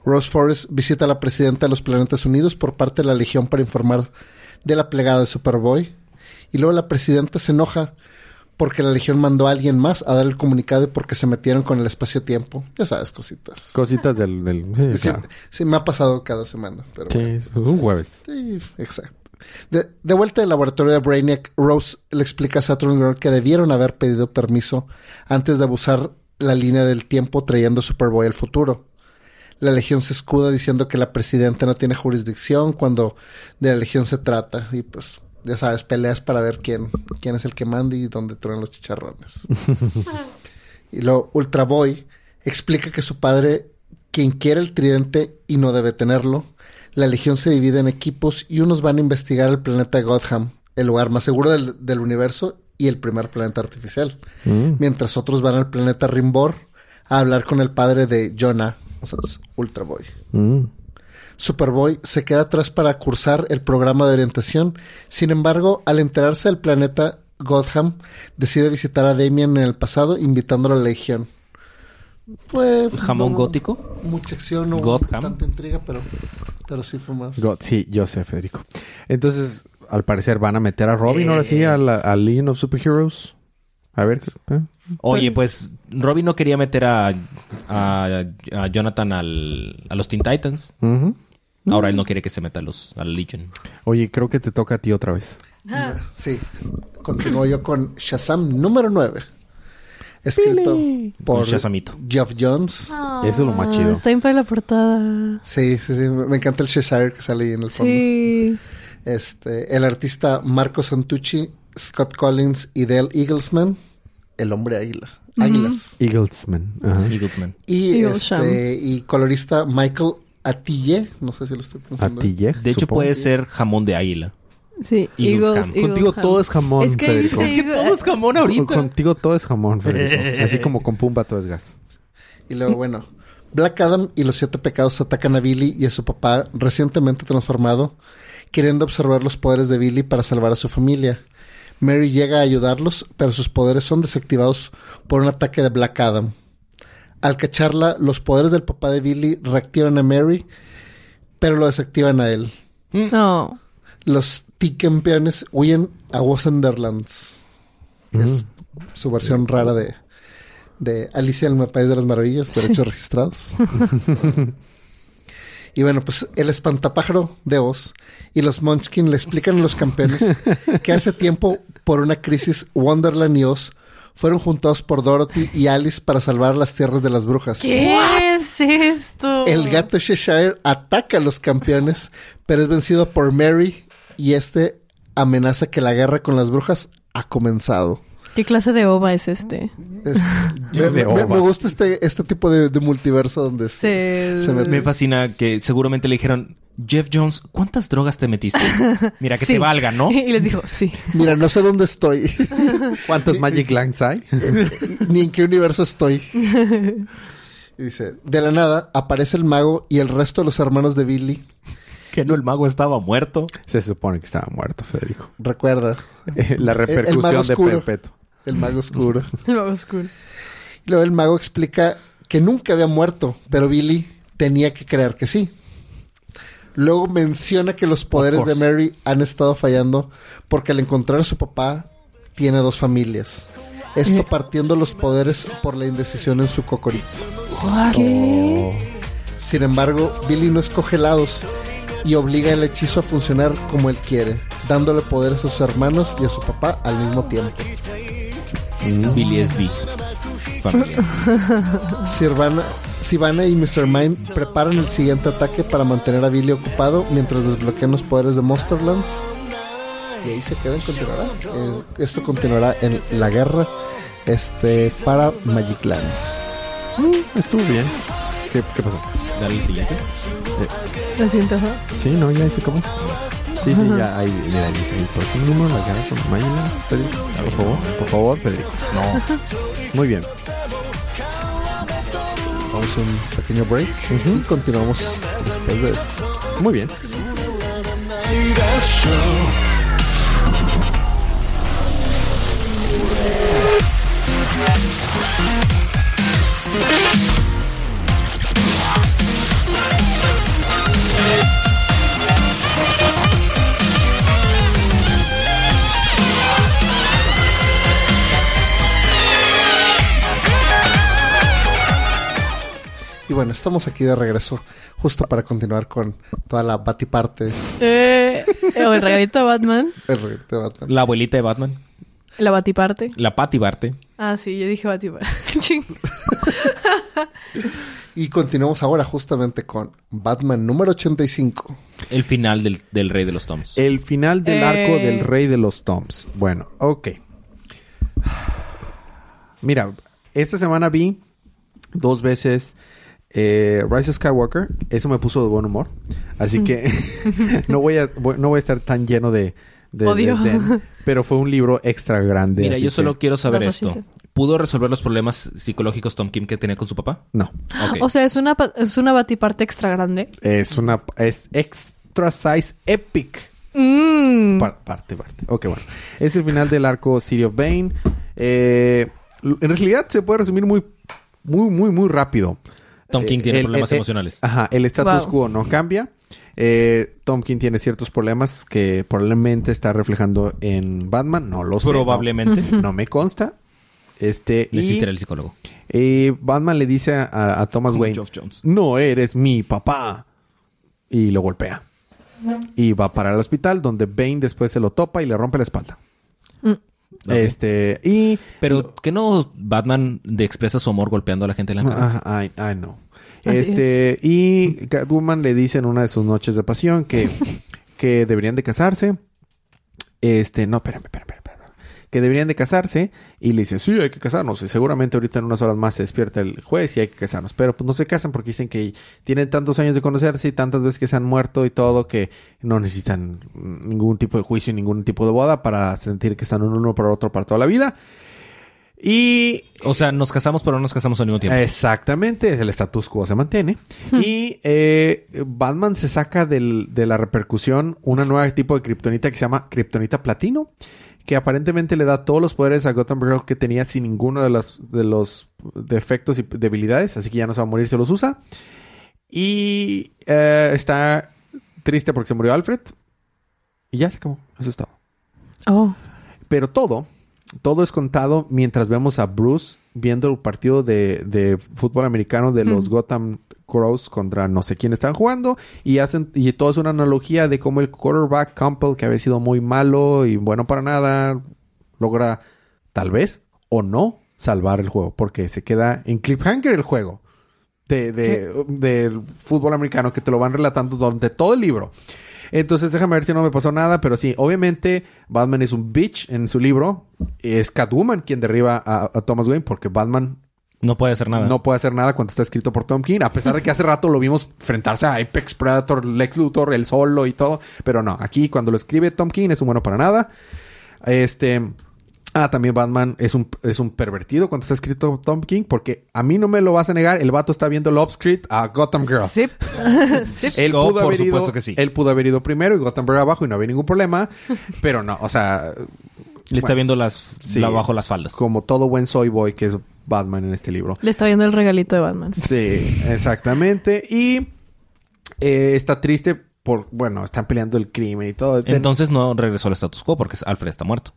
Rose Forrest visita a la presidenta de los Planetas Unidos por parte de la Legión para informar de la plegada de Superboy. Y luego la presidenta se enoja porque la Legión mandó a alguien más a dar el comunicado y porque se metieron con el espacio-tiempo. Ya sabes, cositas. Cositas del... del sí, Sí, claro. sí, me ha pasado cada semana. Pero Sí, bueno. es un jueves. Sí, exacto. De, de vuelta del laboratorio de Brainiac, Rose le explica a Saturn Girl que debieron haber pedido permiso antes de abusar la línea del tiempo trayendo a Superboy al futuro. La Legión se escuda diciendo que la presidenta no tiene jurisdicción cuando de la Legión se trata. Y pues, ya sabes, peleas para ver quién, quién es el que manda y dónde truenan los chicharrones. y luego Ultra Boy explica que su padre, quien quiere el tridente y no debe tenerlo, la Legión se divide en equipos y unos van a investigar el planeta Gotham, el lugar más seguro del, del universo y el primer planeta artificial. Mm. Mientras otros van al planeta Rimbor a hablar con el padre de Jonah, o sea, es Ultra Boy. Mm. Superboy se queda atrás para cursar el programa de orientación. Sin embargo, al enterarse del planeta Gotham, decide visitar a Damien en el pasado, invitándolo a la Legión. Fue ¿Jamón no, gótico? Mucha acción, no hubo Gotham. tanta intriga, pero, pero sí fue más. God, sí, yo sé, Federico. Entonces, al parecer van a meter a Robin ahora Eh. sí a la a Legion of Superheroes. A ver. ¿eh? Oye, pues Robin no quería meter a, a, a Jonathan al, a los Teen Titans. Ahora él no quiere que se meta a los a la Legion. Oye, creo que te toca a ti otra vez. Sí. Continúo yo con Shazam número 9. Escrito por. Geoff Jones. Eso es lo más chido. Ah, Está bien para la portada. Sí, sí, sí. Me encanta el Cheshire que sale ahí en el fondo. Sí. Este, el artista Marco Santucci, Scott Collins y Dale Eaglesman, el hombre águila. Águilas. Eaglesman. Ajá. Eaglesman. Y Eaglesham. este, y colorista Michael Atille, no sé si lo estoy pronunciando. ti, Jej, De hecho, supongo. puede ser jamón de águila. Sí. Eagles Eagles, ham. Eagles Contigo ham. todo es jamón, Es que Federico. Es que Eagle- jamón Con- Contigo todo es jamón, Federico. Así como con Pumba todo es gas. Y luego, bueno, Black Adam y los siete pecados atacan a Billy y a su papá recientemente transformado, queriendo observar los poderes de Billy para salvar a su familia. Mary llega a ayudarlos, pero sus poderes son desactivados por un ataque de Black Adam. Al cacharla, los poderes del papá de Billy reactivan a Mary, pero lo desactivan a él. No. Los T-campeones huyen a Wonderlands, que es su versión rara de, de Alicia en el País de las Maravillas, derechos registrados. y bueno, pues el espantapájaro de Oz y los Munchkin le explican a los campeones que hace tiempo, por una crisis, Wonderland y Oz fueron juntados por Dorothy y Alice para salvar las tierras de las brujas. ¿Qué es esto? El gato Cheshire ataca a los campeones, pero es vencido por Mary y este amenaza que la guerra con las brujas ha comenzado. ¿Qué clase de ova es este? Es- me, de me- ova. me gusta este, este tipo de, de multiverso donde se, Se... se mete- Me fascina que seguramente le dijeron, Jeff Jones, ¿cuántas drogas te metiste? Mira, que Sí. te valga, ¿no? Y les dijo, sí. Mira, no sé dónde estoy, ¿Cuántos Magic Lands hay? ni en qué universo estoy. Y dice, de la nada aparece el mago y el resto de los hermanos de Billy. Que no, el mago estaba muerto. Se supone que estaba muerto, Federico. Recuerda, Eh, La el repercusión mago de. Perpetuo. el mago oscuro. Lo oscuro. Y luego el mago explica que nunca había muerto, pero Billy tenía que creer que sí. Luego menciona que los poderes de. Mary han estado fallando porque al encontrar a su papá tiene dos familias. Esto partiendo los poderes por la indecisión en su cocorito. ¿Qué? Sin embargo, Billy no escoge lados y obliga el hechizo a funcionar como él quiere, dándole poder a sus hermanos y a su papá al mismo tiempo. Billy es B. Sirvana, Sivana y Mr. Mind preparan el siguiente ataque para mantener a Billy ocupado mientras desbloquean los poderes de Monsterlands. Y ahí se queda y continuará. Eh, esto continuará en la guerra este, para Magic Lands. Estuvo bien. ¿Qué, qué pasó? Dale el siguiente. Lo siento, ajá. Sí, no, ya se acabó. Sí, sí, ya. Ahí, mira, dice el próximo número, la gana con Mayla. Federico, por favor, por favor, Federico. No. Muy bien. Vamos a un pequeño break y continuamos después de esto. Muy bien. Y bueno, estamos aquí de regreso justo para continuar con toda la batiparte Eh, o el regalito de Batman. del re- de Batman. La abuelita de Batman. La batiparte. La Patty Barte. Ah, sí, yo dije batiparte. Y continuamos ahora justamente con Batman número 85. El final del, del Rey de los Toms. El final del Eh. arco del Rey de los Toms. Bueno, ok. Mira, esta semana vi dos veces eh, Rise of Skywalker. Eso me puso de buen humor. Así que no, voy a, voy- no voy a estar tan lleno de, de Odio. pero fue un libro extra grande. Mira, yo que- solo quiero saber esto. ¿Pudo resolver los problemas psicológicos Tom Kim que tenía con su papá? No. O sea, es una, es una batiparte extra grande. Es una... Es extra size epic. Mm. Par- parte, parte. Ok, bueno. Es el final del arco City of Bane. Eh, en realidad se puede resumir muy, muy, muy, muy rápido. Tom King Eh, tiene el- problemas el- emocionales. Ajá, el status Wow. quo no cambia. Eh, Tom King tiene ciertos problemas que probablemente está reflejando en Batman. No lo sé. no- Probablemente. No, me consta. Este, el psicólogo. eh, Batman le dice a, a Thomas Como Wayne: Geoff Jones. No eres mi papá. Y lo golpea. Y va para el hospital, donde Bane después se lo topa y le rompe la espalda. Mm. Este, y. Pero que no Batman de expresa su amor golpeando a la gente en la cara. Ay, ay, no. Este, y Catwoman le dice en una de sus noches de pasión que, que deberían de casarse. Este, no, espérame, espérame, espérame. Que deberían de casarse. Y le dice, sí, hay que casarnos. Y seguramente ahorita en unas horas más se despierta el juez y hay que casarnos. Pero pues no se casan porque dicen que tienen tantos años de conocerse y tantas veces que se han muerto y todo que no necesitan ningún tipo de juicio, ningún tipo de boda para sentir que están uno para otro para toda la vida. Y O sea, nos casamos, pero no nos casamos al mismo tiempo. Exactamente, el status quo se mantiene. y eh, Batman se saca del- de la repercusión una nueva tipo de kriptonita que se llama kriptonita platino, que aparentemente le da todos los poderes a Gotham Girl que tenía sin ninguno de los, de los defectos y debilidades, así que ya no se va a morir, se los usa. Y eh, está triste porque se murió Alfred. Y ya se acabó, eso es todo. Oh. Pero todo, todo es contado mientras vemos a Bruce viendo el partido de, de fútbol americano de los Gotham Crows contra no sé quién están jugando y hacen y todo es una analogía de cómo el quarterback Campbell que había sido muy malo y bueno para nada logra tal vez o no salvar el juego porque se queda en cliffhanger el juego de, fútbol americano que te lo van relatando durante todo el libro. Entonces déjame ver si no me pasó nada, pero sí, obviamente Batman es un bitch en su libro. Es Catwoman quien derriba a, a Thomas Wayne porque Batman No puede hacer nada. no puede hacer nada cuando está escrito por Tom King, a pesar de que hace rato lo vimos enfrentarse a Apex Predator, Lex Luthor, el solo y todo, pero no, aquí cuando lo escribe Tom King es un bueno para nada. Este, ah, también Batman es un, es un pervertido cuando está escrito Tom King, porque a mí no me lo vas a negar, el vato está viendo Love Street a Gotham Girl. Sí. Él Oh, pudo, por haber ido, supuesto que sí. él pudo haber ido primero y Gotham Girl abajo y no había ningún problema, pero no, o sea, Le está viendo las sí. la- bajo las faldas. como todo buen soy boy que es Batman en este libro. Le está viendo el regalito de Batman. Sí, exactamente. Y eh, está triste por, bueno, están peleando el crimen y todo. Entonces no regresó al status quo porque Alfred está muerto.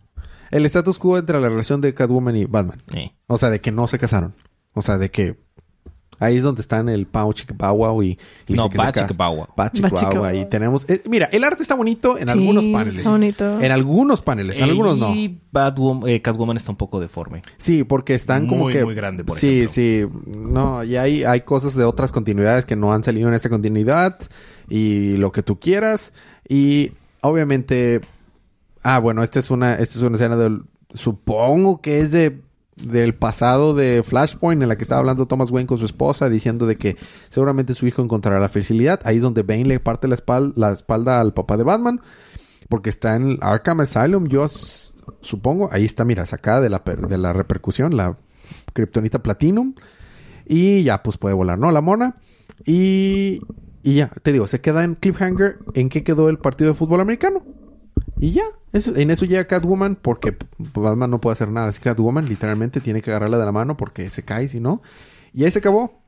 el status quo entre la relación de Catwoman y Batman. Eh. O sea, de que no se casaron. O sea, de que ahí es donde están el Pau Wow y... y No. Bow Ahí Wow. tenemos... eh, mira, el arte está bonito en Sí, algunos paneles. está bonito. En algunos paneles, en algunos no. Y Batwoman, eh, Catwoman está un poco deforme. Sí, porque están como Muy, que... muy grande, por sí, ejemplo. sí. No, y hay, hay cosas de otras continuidades que no han salido en esta continuidad. Y lo que tú quieras. Y obviamente... Ah, bueno, esta es una, esta es una escena del... Supongo que es de... Del pasado de Flashpoint en la que estaba hablando Thomas Wayne con su esposa diciendo de que seguramente su hijo encontrará la felicidad. Ahí es donde Bane le parte la espalda, la espalda al papá de Batman. Porque está en Arkham Asylum. Yo supongo. Ahí está, mira, sacada de la, de la repercusión. La Kryptonita Platinum. Y ya, pues puede volar, ¿no? La mona. Y, y ya, te digo, se queda en cliffhanger en qué quedó el partido de fútbol americano. Y ya, eso, en eso llega Catwoman porque Batman no puede hacer nada. Así que Catwoman literalmente tiene que agarrarla de la mano porque se cae si no. Y ahí se acabó.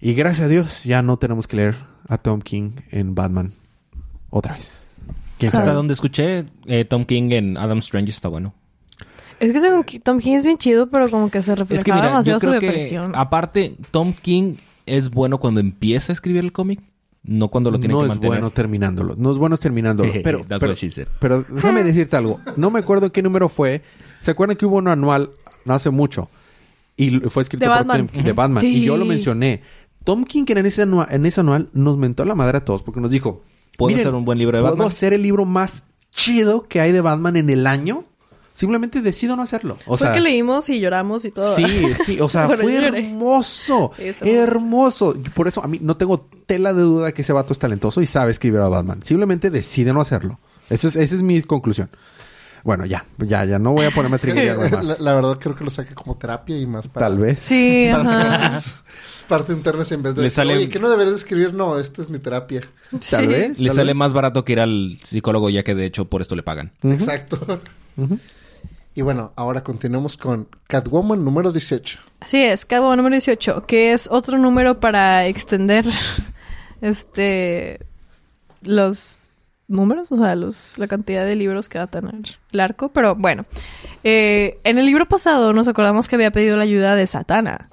Y gracias a Dios ya no tenemos que leer a Tom King en Batman otra vez. ¿Quién Sabe. Hasta sabe? donde escuché, eh, Tom King en Adam Strange está bueno. Es que según Tom King es bien chido, pero como que se refleja Es que mira, yo demasiado su que depresión. aparte Tom King es bueno cuando empieza a escribir el cómic, no cuando lo tiene no que es mantener. bueno terminándolo. No es bueno terminándolo. pero, pero, déjame decirte algo. No me acuerdo qué número fue. ¿Se acuerdan que hubo un anual no hace mucho? Y fue escrito De por Batman. Tim- de Batman. Sí. Y yo lo mencioné. Tom King en ese, anua- en ese anual nos mentó la madre a todos porque nos dijo... ¿Puedo "Miren, hacer un buen libro de ¿puedo Batman?" hacer el libro más chido que hay de Batman en el año? Simplemente decido no hacerlo. O Fue sea, que leímos y lloramos y todo. Sí, sí, o sea, Bueno, fue hermoso, hermoso. Por eso a mí no tengo tela de duda que ese vato es talentoso y sabe escribir a Batman. Simplemente decide no hacerlo. Eso es, esa es mi conclusión. Bueno, ya, ya, ya no voy a ponerme a escribir algo la, más. la verdad creo que lo saque como terapia y más para... Tal vez. Sí, Para ajá. sacar sus, sus partes internas en vez de Le decir, sale- oye, que no deberías escribir? No, esta es mi terapia. Tal Sí. vez. Le tal sale vez. más barato que ir al psicólogo ya que de hecho por esto le pagan. Exacto. Ujú. Y bueno, ahora continuamos con Catwoman número 18. Así es, Catwoman número 18, que es otro número para extender este los números, o sea, los, la cantidad de libros que va a tener el arco. Pero bueno, eh, en el libro pasado nos acordamos que había pedido la ayuda de Satana.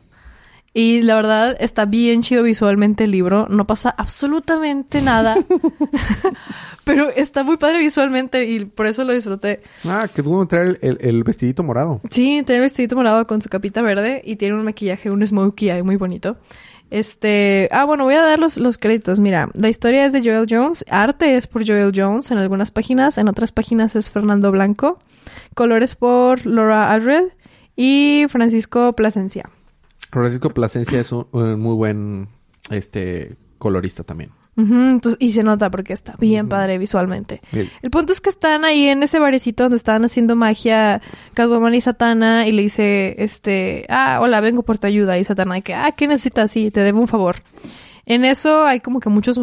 Y la verdad está bien chido visualmente el libro. No pasa absolutamente nada. Pero está muy padre visualmente y por eso lo disfruté. Ah, que tuvo que traer el, el vestidito morado. Sí, tiene el vestidito morado con su capita verde y tiene un maquillaje, un smokey ahí muy bonito. Este, ah, bueno, voy a dar los, los créditos. Mira, la historia es de Joel Jones, arte es por Joel Jones en algunas páginas, en otras páginas es Fernando Blanco, colores por Laura Alred y Francisco Plasencia. Francisco Plasencia es un, un muy buen este colorista también. Entonces, y se nota porque está bien padre visualmente. Bien. El punto es que están ahí en ese barecito donde estaban haciendo magia Catwoman y Satana y le dice, este, ah, hola, vengo por tu ayuda. Y Satana de que, ah, ¿qué necesitas? Sí, te debo un favor. En eso hay como que muchos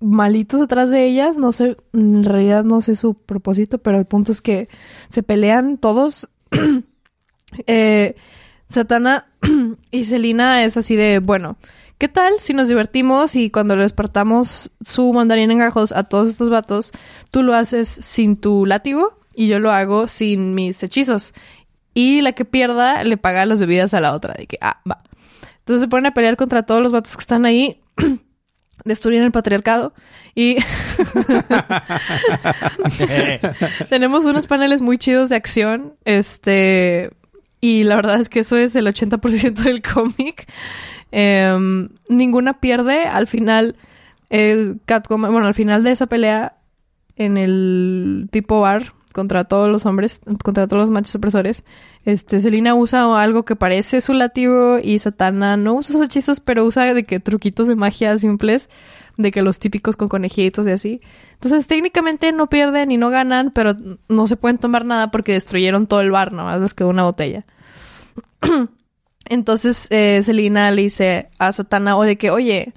malitos atrás de ellas. No sé, en realidad no sé su propósito, pero el punto es que se pelean todos. eh, Satana y Selina es así de, bueno, ¿qué tal si nos divertimos y cuando le despertamos su mandarín en gajos a todos estos vatos, tú lo haces sin tu látigo y yo lo hago sin mis hechizos? Y la que pierda le paga las bebidas a la otra, de que, ah, va. Entonces se ponen a pelear contra todos los vatos que están ahí. Destruyen el patriarcado. Y tenemos unos paneles muy chidos de acción. Este. Y la verdad es que eso es el 80% del cómic. Em, ninguna pierde. Al final, el Catwoman, bueno, al final de esa pelea, en el tipo bar contra todos los hombres, contra todos los machos opresores. Este, Selina usa algo que parece su látigo y Satana no usa sus hechizos, pero usa de que truquitos de magia simples, de que los típicos con conejitos y así. Entonces, técnicamente no pierden y no ganan, pero no se pueden tomar nada porque destruyeron todo el bar, nada más les quedó una botella. Entonces, eh, Selina le dice a Satana, o de que, oye,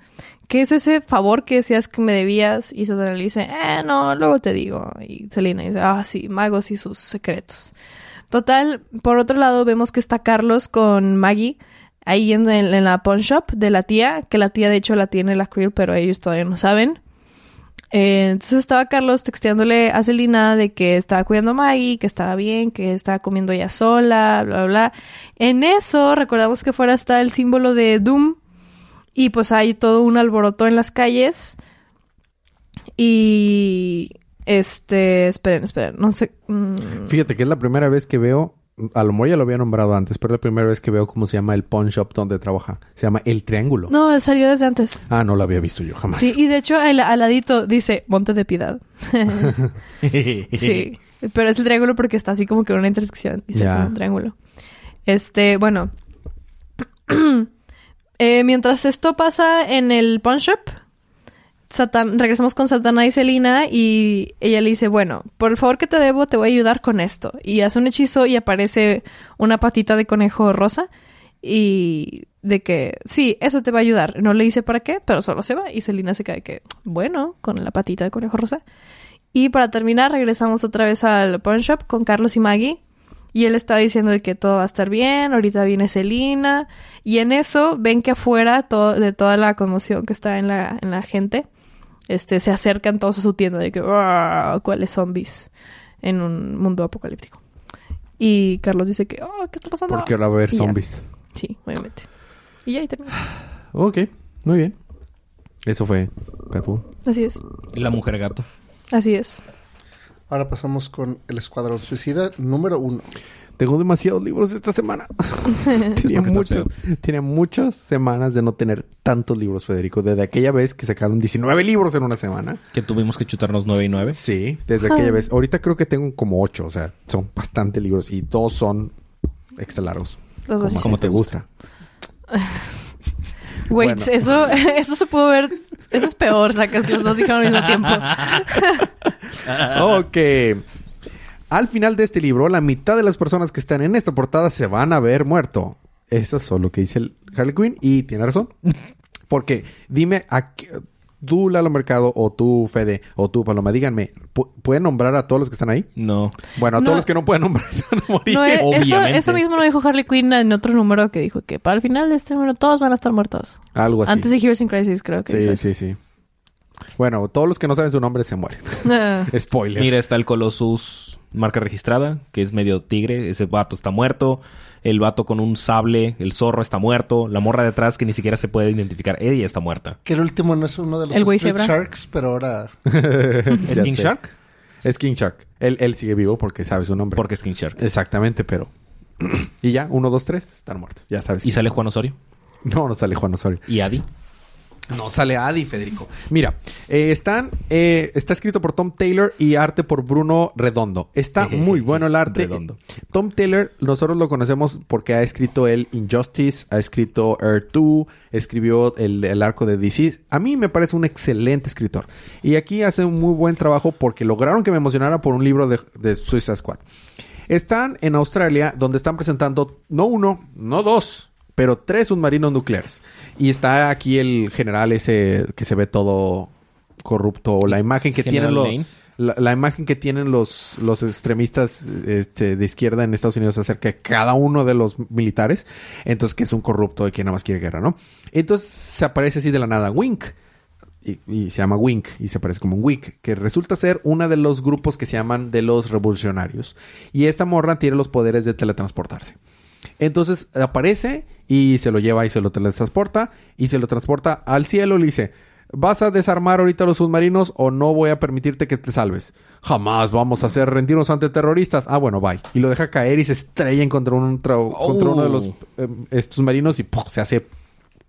¿qué es ese favor que decías que me debías? Y Satana le dice, eh, no, luego te digo. Y Selina dice, ah, sí, magos y sus secretos. Total, por otro lado, vemos que está Carlos con Maggie ahí en, en- la pawn shop de la tía, que la tía de hecho la tiene la Creel, pero ellos todavía no saben. Eh, entonces estaba Carlos texteándole a Celina de que estaba cuidando a Maggie, que estaba bien, que estaba comiendo ella sola, bla, bla, bla. En eso, recordamos que fuera está el símbolo de Doom. Y pues hay todo un alboroto en las calles. Y. Este. Esperen, esperen. No sé. mm, Fíjate que es la primera vez que veo, a lo mejor ya lo había nombrado antes, pero es la primera vez que veo cómo se llama el pawn shop donde trabaja. Se llama El Triángulo. No, salió desde antes. Ah, no lo había visto yo jamás. Sí, y de hecho al, al ladito dice Monte de Piedad. sí, pero es el triángulo porque está así como que en una intersección. Dice Ya. como un triángulo. Este, bueno. Eh, mientras esto pasa en el pawn shop, Satan, regresamos con Satana y Selina y ella le dice, bueno, por el favor que te debo, te voy a ayudar con esto. Y hace un hechizo y aparece una patita de conejo rosa y de que, sí, eso te va a ayudar. No le dice para qué, pero solo se va y Selina se cae que, bueno, con la patita de conejo rosa. Y para terminar, regresamos otra vez al pawn shop con Carlos y Maggie. Y él estaba diciendo de que todo va a estar bien, ahorita viene Selina. Y en eso ven que afuera todo, de toda la conmoción que está en la, en la gente, este, se acercan todos a su tienda de que, "Ah, ¿cuáles zombies? En un mundo apocalíptico. Y Carlos dice que, oh, ¿qué está pasando? Porque ahora va a haber ya. zombies. Sí, obviamente. Y ya ahí termina. Ok, muy bien. Eso fue Catwoman. Así es. La mujer gato. Así es. Ahora pasamos con El Escuadrón Suicida número uno. Tengo demasiados libros esta semana. tenía, Porque estás mucho, tenía muchas semanas de no tener tantos libros, Federico. Desde aquella vez que sacaron 19 libros en una semana. Que tuvimos que chutarnos 9 y 9. Sí, desde aquella vez. Ahorita creo que tengo como 8. O sea, son bastantes libros y todos son extra largos. Como, te gusta. Wait, Bueno. eso, eso se pudo ver. Eso es peor, sacas que los dos dijeron al mismo tiempo. ok. Al final de este libro, la mitad de las personas que están en esta portada se van a ver muerto. Eso es lo que dice el Harley Quinn y tiene razón. Porque dime, a qué- tú Lalo Mercado o tú Fede o tú Paloma, díganme, ¿pu- ¿pueden nombrar a todos los que están ahí? No. Bueno, a No. todos los que no pueden nombrar se van a morir. No, eh, eso, eso mismo lo dijo Harley Quinn en otro número que dijo que para el final de este número todos van a estar muertos. Algo así. Antes de Heroes in Crisis, creo que. dijo Sí, sí, sí. Bueno, todos los que no saben su nombre se mueren. Spoiler. Mira, está el Colossus marca registrada, que es medio tigre. Ese vato está muerto. El vato con un sable, el zorro está muerto. La morra detrás que ni siquiera se puede identificar. Ella está muerta. Que el último no es uno de los El Street. Sharks, pero ahora ¿Es King sé. Shark? Es King Shark. Él, él sigue vivo porque sabe su nombre. Porque es King Shark. Exactamente, pero... y ya, uno, dos, tres, están muertos. Ya sabes. ¿Y sale. Juan Osorio? No, no sale Juan Osorio. ¿Y Adi? No sale Adi, Federico. Mira, eh, están, eh, está escrito por Tom Taylor y arte por Bruno Redondo. Está muy bueno el arte. Redondo. Tom Taylor, nosotros lo conocemos porque ha escrito el Injustice, ha escrito Air 2, escribió el, el arco de DC. A mí me parece un excelente escritor. Y aquí hace un muy buen trabajo porque lograron que me emocionara por un libro de, de Suicide Squad. Están en Australia, donde están presentando no uno, no dos, pero tres submarinos nucleares. Y está aquí el general ese que se ve todo corrupto, o la imagen que General tienen los... Lane. La, la imagen que tienen los, los extremistas este, de izquierda en Estados Unidos acerca de cada uno de los militares. Entonces, que es un corrupto y que nada más quiere guerra, ¿no? Entonces, se aparece así de la nada Wink. Y, y se llama Wink y se aparece como un Wink, que resulta ser uno de los grupos que se llaman de los revolucionarios. Y esta morra tiene los poderes de teletransportarse. Entonces aparece y se lo lleva y se lo teletransporta y se lo transporta al cielo y le dice, ¿vas a desarmar ahorita los submarinos o no voy a permitirte que te salves? Jamás vamos a hacer rendirnos ante terroristas. Ah, bueno, bye. Y lo deja caer y se estrella contra, un contra uno de los eh, estos submarinos y se hace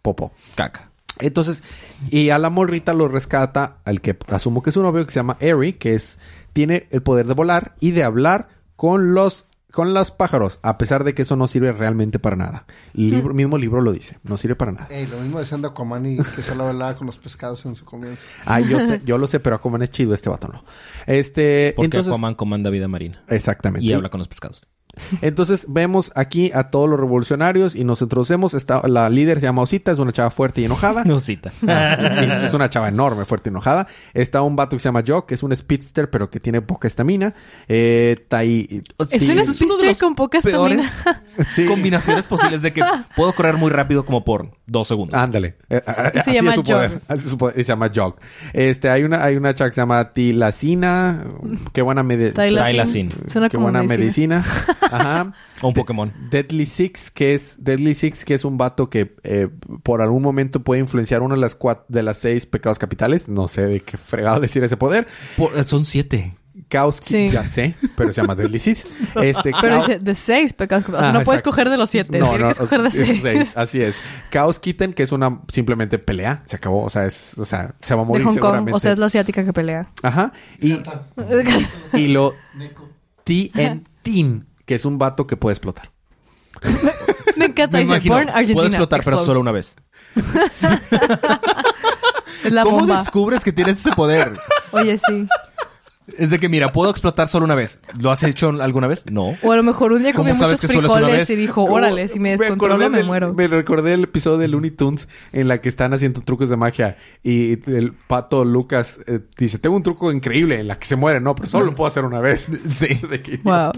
popo. Caca. Entonces, y a la morrita lo rescata al que asumo que es un novio que se llama Eri, que es tiene el poder de volar y de hablar con los con los pájaros, a pesar de que eso no sirve realmente para nada. El libro, mismo libro lo dice, no sirve para nada. Ey, lo mismo decían de Aquaman y que solo hablaba con los pescados en su comienzo. Ah, yo sé, yo lo sé, pero Aquaman es chido, este vato no. Este, Porque entonces, Aquaman comanda vida marina. exactamente. Y habla con los pescados. Entonces vemos aquí a todos los revolucionarios y nos introducemos. Está, la líder se llama Osita, es una chava fuerte y enojada. Nusita. es, es una chava enorme, fuerte y enojada. Está un vato que se llama Jock, que es un speedster, pero que tiene poca estamina. Eh, Tai- Es sí, una es uno de los con poca peores sí. combinaciones posibles de que puedo correr muy rápido como por dos segundos. Ándale. Eh, eh, así llama es su poder. Así es su poder. Y se llama Jog. Este, hay una, hay una chava que se llama Tilacina. Qué buena medicina. Suena Qué como buena medicina. medicina. Ajá. O un Pokémon. Deadly Six, que es Deadly Six, que es un vato que eh, por algún momento puede influenciar uno de las cuat- de las seis pecados capitales. No sé de qué fregado decir ese poder. Por- son siete. Chaos Sí. ya sé, pero se llama Deadly Six. Este, Pero dice de seis pecados. Ah, no puedes exacto. coger de los siete. No, Tienes no, que escoger de seis. así es. Chaos Kitten, que es una simplemente pelea, se acabó, o sea, es, o sea, se va a De morir Hong Kong. O sea, es la asiática que pelea. Ajá. Y, y lo TNT, que es un vato que puede explotar. Me encanta. Me imagino. Born Argentina. Puedo explotar, pero solo una vez. Es la ¿Cómo bomba. descubres que tienes ese poder? Oye, sí. Es de que, mira, puedo explotar solo una vez. ¿Lo has hecho alguna vez? No. O a lo mejor un día ¿Cómo comió sabes muchos una frijoles vez? y dijo, órale, si me descontrolo me del- muero. Me recordé el episodio de Looney Tunes en la que están haciendo trucos de magia y el pato Lucas eh, dice, tengo un truco increíble en la que se muere, no, pero solo lo puedo hacer una vez. Sí. De que- Wow.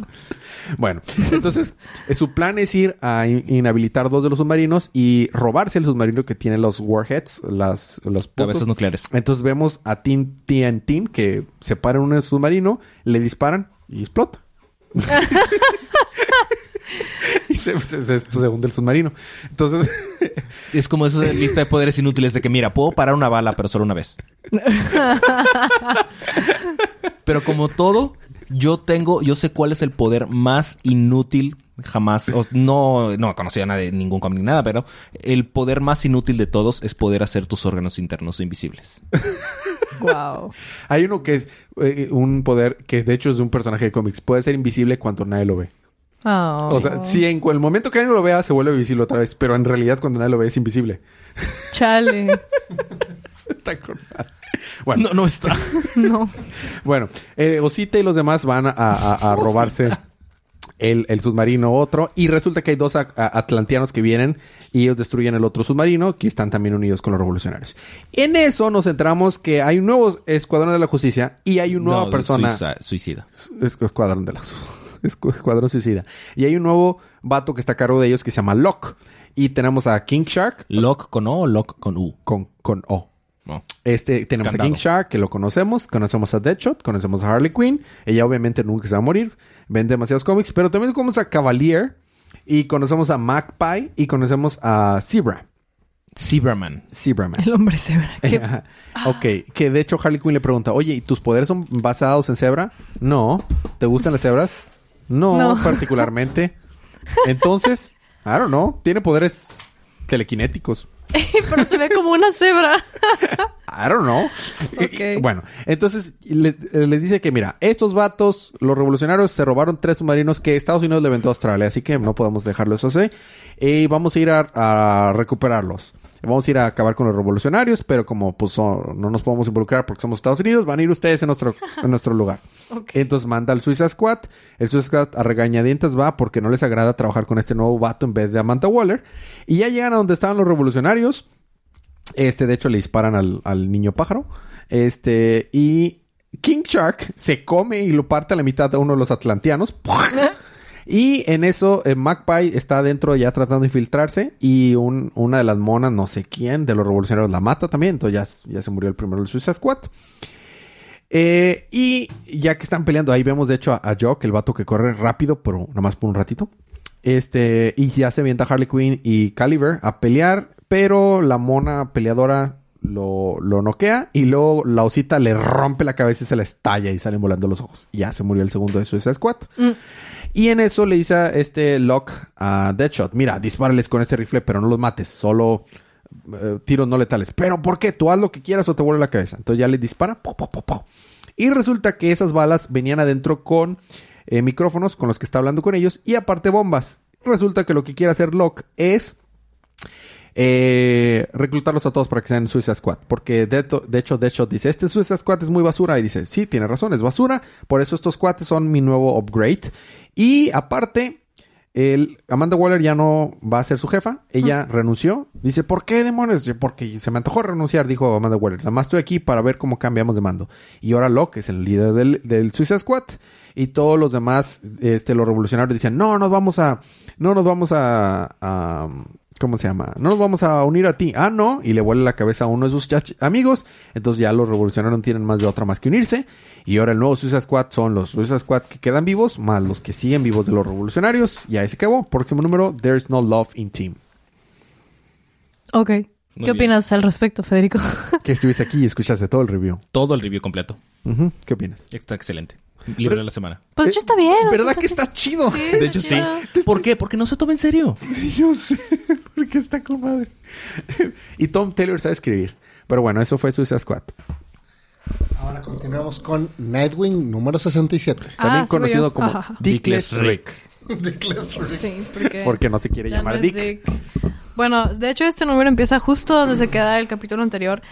Bueno, entonces eh, su plan es ir a in- inhabilitar dos de los submarinos y robarse el submarino que tiene los warheads, las, los puntos. Cabezas nucleares. Entonces vemos a Team TNT que se para en un submarino, le disparan y explota. y se, se- se- se hunde el submarino. Entonces, Es como esa lista de poderes inútiles de que, mira, puedo parar una bala, pero solo una vez. pero como todo, yo tengo, yo sé cuál es el poder más inútil jamás. no, no conocía a nadie, ningún cómic ni nada, pero el poder más inútil de todos es poder hacer tus órganos internos invisibles. Wow. hay uno que es eh, un poder que de hecho es de un personaje de cómics. Puede ser invisible cuando nadie lo ve. Oh. O sea, si en el momento que alguien lo vea se vuelve visible otra vez, pero en realidad cuando nadie lo ve es invisible. Chale. Está con. Bueno, No, no está. No. Bueno, eh, Osita y los demás van a, a- a robarse el, el submarino otro. Y resulta que hay dos a- a- atlanteanos que vienen y ellos destruyen el otro submarino que están también unidos con los revolucionarios. En eso nos enteramos que hay un nuevo escuadrón de la justicia y hay una nueva No, persona. suicida. Es- Escuadrón de la Escu- Escuadrón suicida. Y hay un nuevo vato que está a cargo de ellos que se llama Locke. Y tenemos a King Shark ¿Lock con O o Lock con U? con, con O. No. Este, tenemos a King Shark, que lo conocemos. Conocemos a Deadshot, conocemos a Harley Quinn. Ella obviamente nunca se va a morir. Ven demasiados cómics. Pero también conocemos a Cavalier. Y conocemos a Magpie. Y conocemos a Zebra. Cyberman. Zebraman. El hombre cebra. Qué- Ajá. Ok, que de hecho Harley Quinn le pregunta, oye, ¿y tus poderes son basados en cebra? No. ¿Te gustan las cebras? No, No. particularmente. Entonces, I don't know, tiene poderes telequinéticos. Pero se ve como una cebra. I don't know. Bueno, entonces le, le dice que mira, estos vatos, los revolucionarios, se robaron tres submarinos que Estados Unidos le vendió a Australia, así que no podemos dejarlo eso así. Y vamos a ir a, a recuperarlos. Vamos a ir a acabar con los revolucionarios, pero como pues no nos podemos involucrar porque somos Estados Unidos, van a ir ustedes en nuestro, en nuestro lugar. Entonces manda al Suiza Squad. El Suiza Squad a regañadientes va porque no les agrada trabajar con este nuevo vato en vez de Amanda Waller. Y ya llegan a donde estaban los revolucionarios. Este, de hecho, le disparan al, al niño pájaro. Este, y King Shark se come y lo parte a la mitad de uno de los atlanteanos. Y en eso, eh, Magpie está adentro ya tratando de infiltrarse. Y un- una de las monas, no sé quién, de los revolucionarios la mata también. Entonces ya, ya se murió el primero del Suicide Squad. Eh, y ya que están peleando, ahí vemos de hecho a, a Jock, el vato que corre rápido, pero nada más por un ratito. Este, y ya se avienta Harley Quinn y Caliber a pelear, pero la mona peleadora lo, lo noquea y luego la osita le rompe la cabeza y se la estalla y salen volando los ojos. Ya se murió el segundo de Suicide Squad. Mm. Y en eso le dice a este Locke a Deadshot, mira, dispárales con este rifle, pero no los mates, solo eh, tiros no letales. ¿Pero por qué? Tú haz lo que quieras o te vuelve la cabeza. Entonces ya le dispara. po, po, po, po. Y resulta que esas balas venían adentro con eh, micrófonos con los que está hablando con ellos y aparte bombas. Resulta que lo que quiere hacer Locke es eh, reclutarlos a todos para que sean Suicide Squad. Porque de, de hecho, Deadshot dice, este Suicide Squad es muy basura. Y dice, sí, tiene razón, es basura. Por eso estos cuates son mi nuevo upgrade. Y aparte, el, Amanda Waller ya no va a ser su jefa. Ella renunció. Dice, ¿por qué demonios? Porque se me antojó renunciar, dijo Amanda Waller. Nada más estoy aquí para ver cómo cambiamos de mando. Y ahora Locke es el líder del, del Suicide Squad. Y todos los demás, este, los revolucionarios dicen, no, nos vamos a, no nos vamos a, a- ¿cómo se llama? No nos vamos a unir a ti. Ah, no. Y le vuela la cabeza a uno de sus amigos. Entonces ya los revolucionarios no tienen más de otra más que unirse. Y ahora el nuevo Suicide Squad son los Suicide Squad que quedan vivos, más los que siguen vivos de los revolucionarios. Y ahí se acabó. Próximo número, There's No Love in Team. Ok. Muy ¿Qué bien. opinas al respecto, Federico? Que estuviste aquí y escuchaste todo el review. Todo el review completo. ¿Qué opinas? Está excelente. Libre de la semana. Pues ya está bien. o sea, ¿Verdad que está chido? Sí, De hecho, sí. chido. ¿Por qué? Porque no se toma en serio. Sí, yo sé. Porque está con madre. y Tom Taylor sabe escribir. Pero bueno, eso fue Suicide Squad. Ahora continuamos con Nightwing número 67. Ah, También conocido yo. como Ajá. Dickless Rick. Dickless Rick. Sí, porque... Porque no se quiere llamar no Dick. Dick. Bueno, de hecho este número empieza justo donde se queda el capítulo anterior,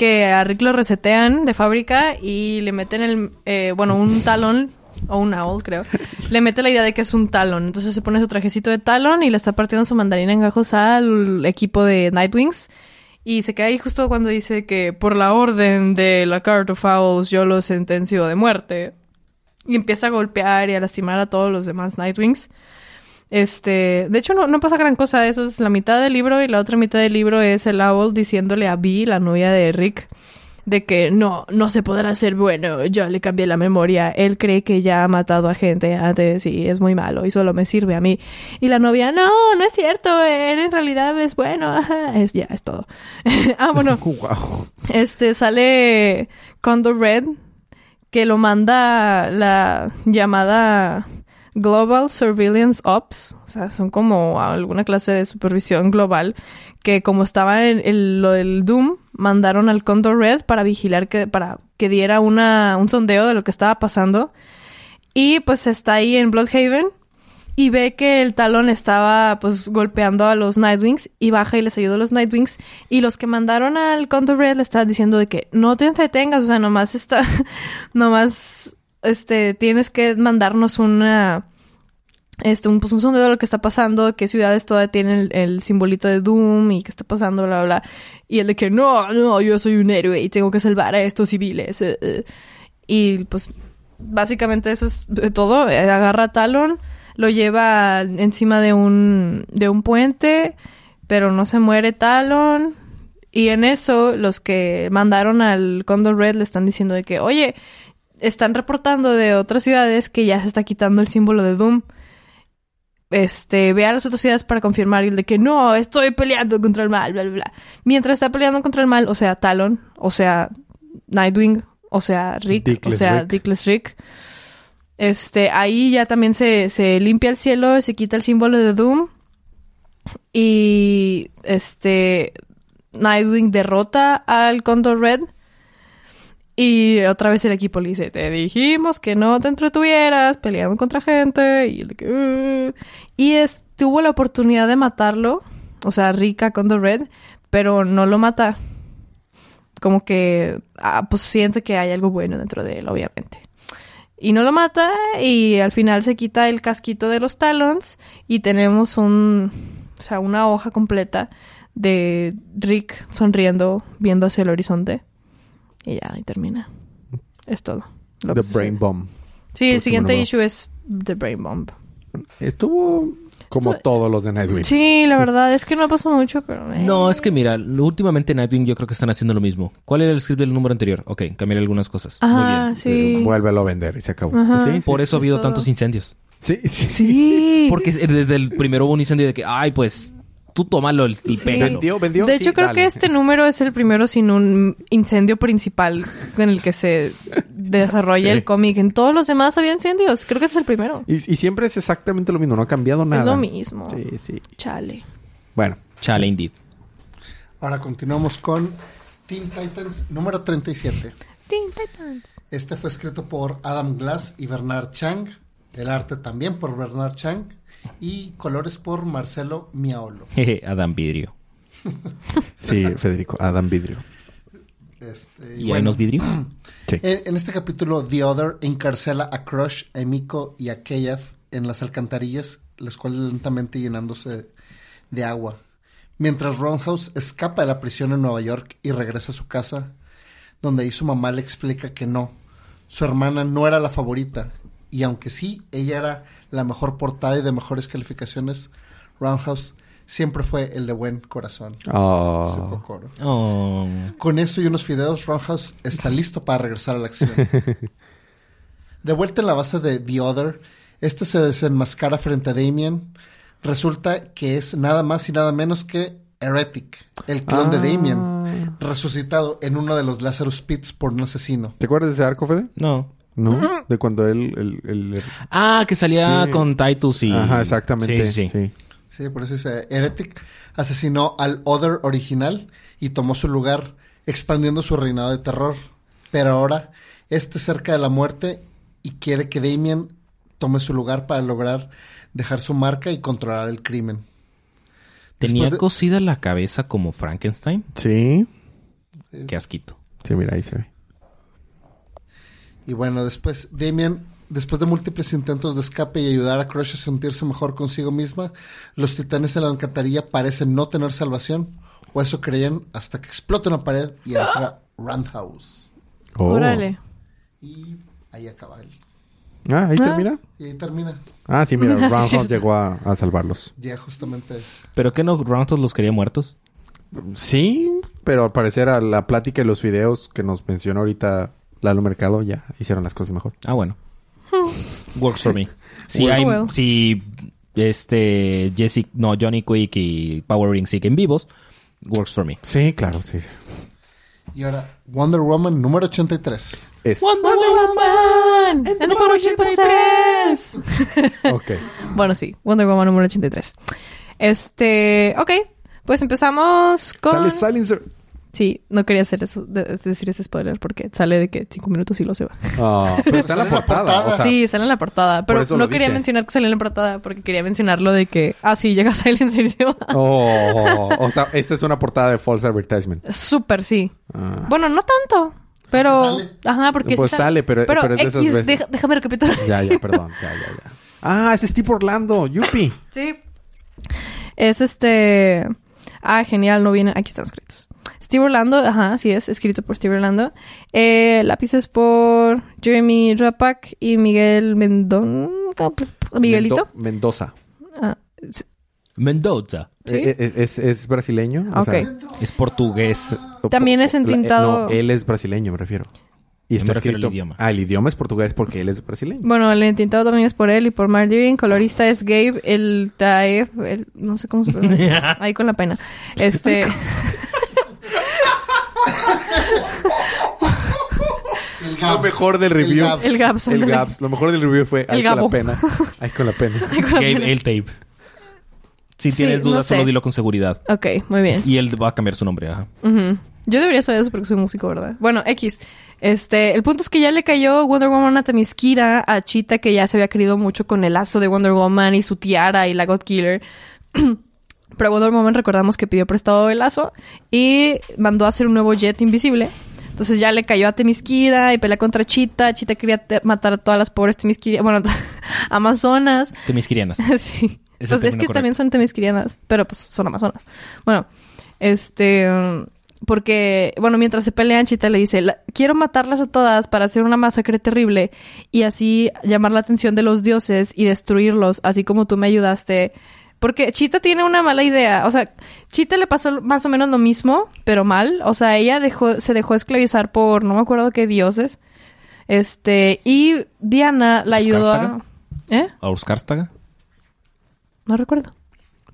que a Rick lo resetean de fábrica y le meten el, eh, bueno, un talón o un owl, creo. Le mete la idea de que es un talón. Entonces se pone su trajecito de talón y le está partiendo su mandarina en gajos al equipo de Nightwings. Y se queda ahí justo cuando dice que por la orden de la Carta of Owls yo lo sentencio de muerte. Y empieza a golpear y a lastimar a todos los demás Nightwings. Este, de hecho no, no pasa gran cosa, eso es la mitad del libro y la otra mitad del libro es el Owl diciéndole a Bee, la novia de Rick, de que no, no se podrá ser bueno, yo le cambié la memoria, él cree que ya ha matado a gente antes y es muy malo y solo me sirve a mí. Y la novia, no, no es cierto, él en realidad es bueno, ajá, es ya, es todo. ah, bueno, este sale Condor Red que lo manda la llamada Global Surveillance Ops, o sea, son como alguna clase de supervisión global que como estaba en el- lo del Doom, mandaron al Condor Red para vigilar que para que diera una un sondeo de lo que estaba pasando. Y pues está ahí en Bloodhaven y ve que el talón estaba pues golpeando a los Nightwings y baja y les ayuda a los Nightwings. Y los que mandaron al Condor Red le estaban diciendo de que no te entretengas, o sea, nomás está nomás este tienes que mandarnos una este un, pues, un sondeo de lo que está pasando, qué ciudades todavía tienen el, el simbolito de Doom y qué está pasando, bla, bla. Y el de que no, no, yo soy un héroe y tengo que salvar a estos civiles. eh, eh. Y pues básicamente eso es todo. Agarra a Talon, lo lleva encima de un, de un puente, pero no se muere Talon. Y en eso, los que mandaron al Condor Red le están diciendo de que, oye, están reportando de otras ciudades que ya se está quitando el símbolo de Doom. Este, ve a las otras ciudades para confirmar el de que no, estoy peleando contra el mal, bla, bla, bla. Mientras está peleando contra el mal, o sea, Talon, o sea, Nightwing, o sea, Rick, o sea, Rick. Dickless Rick. Este, ahí ya también se, se limpia el cielo, se quita el símbolo de Doom. Y este Nightwing derrota al Condor Red. Y otra vez el equipo le dice, te dijimos que no te entretuvieras peleando contra gente. Y, "Uh". y tuvo la oportunidad de matarlo, o sea, Rika Condor Red, pero no lo mata. Como que, ah, pues siente que hay algo bueno dentro de él, obviamente. Y no lo mata y al final se quita el casquito de los talons y tenemos un, o sea, una hoja completa de Rick sonriendo, viendo hacia el horizonte. Y ya, ahí termina. Es todo. lo The Brain sucede. Bomb. Sí, el siguiente número. issue es The Brain Bomb. Estuvo como Estuvo- todos los de Nightwing. Sí, la verdad es que no pasó mucho, pero... No, es que mira, últimamente Nightwing yo creo que están haciendo lo mismo. ¿Cuál era el script del número anterior? Ok, cambiar algunas cosas. Ah, Muy bien. sí. Vuélvelo a vender y se acabó. Ajá. Sí, sí, Por eso ha habido todo. tantos incendios. sí, sí. Sí. Porque desde el primero hubo un incendio de que, ay, pues tú tómalo y Sí. ¿Vendió? ¿Vendió? De Sí, hecho, creo dale. que este número es el primero sin un incendio principal en el que se desarrolla Sí. el cómic. En todos los demás había incendios. Creo que ese es el primero. Y, y siempre es exactamente lo mismo, no ha cambiado nada. Es lo mismo. Sí, sí. Chale. Bueno, Chale, indeed. Ahora continuamos con Teen Titans número 37. Teen Titans. Este fue escrito por Adam Glass y Bernard Chang. El arte también por Bernard Chang. Y colores por Marcelo Miaolo. Jeje, Adam Vidrio. Sí, Federico, Adam Vidrio. Este, ¿Y bueno, vidrio? Sí. en, en este capítulo, The Other encarcela a Crush, a Emiko y a Keith en las alcantarillas, las cuales lentamente llenándose de agua. Mientras Roundhouse escapa de la prisión en Nueva York y regresa a su casa, donde ahí su mamá le explica que no, su hermana no era la favorita, y aunque sí, ella era la mejor portada y de mejores calificaciones, Roundhouse siempre fue el de buen corazón. Oh. Su Kokoro. Oh. Con eso y unos fideos, Roundhouse está listo para regresar a la acción. De vuelta en la base de The Other, este se desenmascara frente a Damien. Resulta que es nada más y nada menos que Heretic, el clon de Ah. Damien, resucitado en uno de los Lazarus Pits por un asesino. ¿Te acuerdas de ese arco, Fede? No. ¿No? De cuando él... el- el- Ah, que salía Sí. con Titus y... Ajá, exactamente. Sí, sí. sí. Sí, por eso dice Heretic asesinó al Other original y tomó su lugar, expandiendo su reinado de terror. Pero ahora, este cerca de la muerte y quiere que Damien tome su lugar para lograr dejar su marca y controlar el crimen. Tenía de- cosida la cabeza como Frankenstein. Sí. Qué asquito. Sí, mira, ahí se ve. Y bueno, después Damien, después de múltiples intentos de escape y ayudar a Crush a sentirse mejor consigo misma, los titanes en la alcantarilla parecen no tener salvación, o eso creían hasta que explota una pared y entra Roundhouse. Oh. Órale. Y ahí acaba él. Ah, ahí Ah. termina. Y ahí termina. Ah, sí, mira, Roundhouse llegó a, a salvarlos. Ya justamente. ¿Pero qué no? ¿Roundhouse los quería muertos? Sí, pero al parecer a la plática y los videos que nos mencionó ahorita Lalo Mercado ya hicieron las cosas mejor. Ah, bueno. Works for me. Si hay... well. Si... Este... Jessica... No, Johnny Quick y Power Ring siguen vivos. Works for me. Sí, claro, sí. sí. Y ahora, Wonder Woman número 83. Es... Wonder Woman. El número 83. Ok. Bueno, sí. Wonder Woman número 83. Este... Ok. Pues empezamos con... Sale Silencer. Sí, no quería hacer eso, de- decir ese spoiler porque sale de que cinco minutos y lo se va. Ah, pero está en la Sale en la portada. portada. O sea, sí, sale en la portada, pero no quería dije. mencionar que sale en la portada porque quería mencionarlo de que, ah, sí, llega Silencer y se va. Oh, o sea, esta es una portada de false advertisement. Súper, sí. Ah. Bueno, no tanto, pero... Sale. Ajá, porque... Pues sí sale, pero- Pero, pero es de esas X, veces. deja- déjame recapitular. Ya, ya, perdón. Ya, ya, ya. Ah, ese es tipo Orlando. Yupi. Sí. Es este... Ah, genial, no viene... Aquí están los créditos. Steve Orlando, ajá, sí es, escrito por Steve Orlando. Eh, lápices por Jeremy Rapak y Miguel Mendón... Miguelito. Mendo- Mendoza. Ah, sí. Mendoza. ¿Sí? Eh, eh, ¿Es, es brasileño? O Ok. sea, Es portugués. o- También es entintado- No, él es brasileño, me refiero. Y está me refiero al escrito... idioma. Ah, el idioma es portugués porque él es brasileño. Bueno, el entintado también es por él y por Marjorie. Colorista es Gabe, el Taef, el, no sé cómo se pronuncia. Ahí con la pena. Este, El Lo mejor del El review. El Gabs. El. Gaps. Lo mejor del review fue... El con Gabo. la pena. Ahí con la pena. Ahí con la Gabe pena. el tape. Si Sí, tienes no dudas, sé. solo dilo con seguridad. Ok, muy bien. Y él va a cambiar su nombre. Ajá. Ujú. Yo debería saber eso porque soy músico, ¿verdad? Bueno, X. Este, el punto es que ya le cayó Wonder Woman a Tamiskira, a Cheetah, que ya se había querido mucho con el lazo de Wonder Woman y su tiara y la God Killer. Pero Wonder Woman recordamos que pidió prestado el lazo y mandó a hacer un nuevo jet invisible. Entonces ya le cayó a Temiskira y pelea contra Cheetah. Cheetah quería matar a todas las pobres Temiskira, bueno, amazonas. Temisquirianas. sí. Es pues es que también son temisquirianas, pero pues son amazonas. Bueno, este... Porque, bueno, mientras se pelean, Chita le dice, "La- quiero matarlas a todas para hacer una masacre terrible y así llamar la atención de los dioses y destruirlos, así como tú me ayudaste. Porque Chita tiene una mala idea. O sea, Chita le pasó más o menos lo mismo, pero mal. O sea, ella dejó, se dejó esclavizar por no me acuerdo qué dioses. Este, y Diana la ayudó a... ¿Eh? ¿A Urskárstaga? No recuerdo.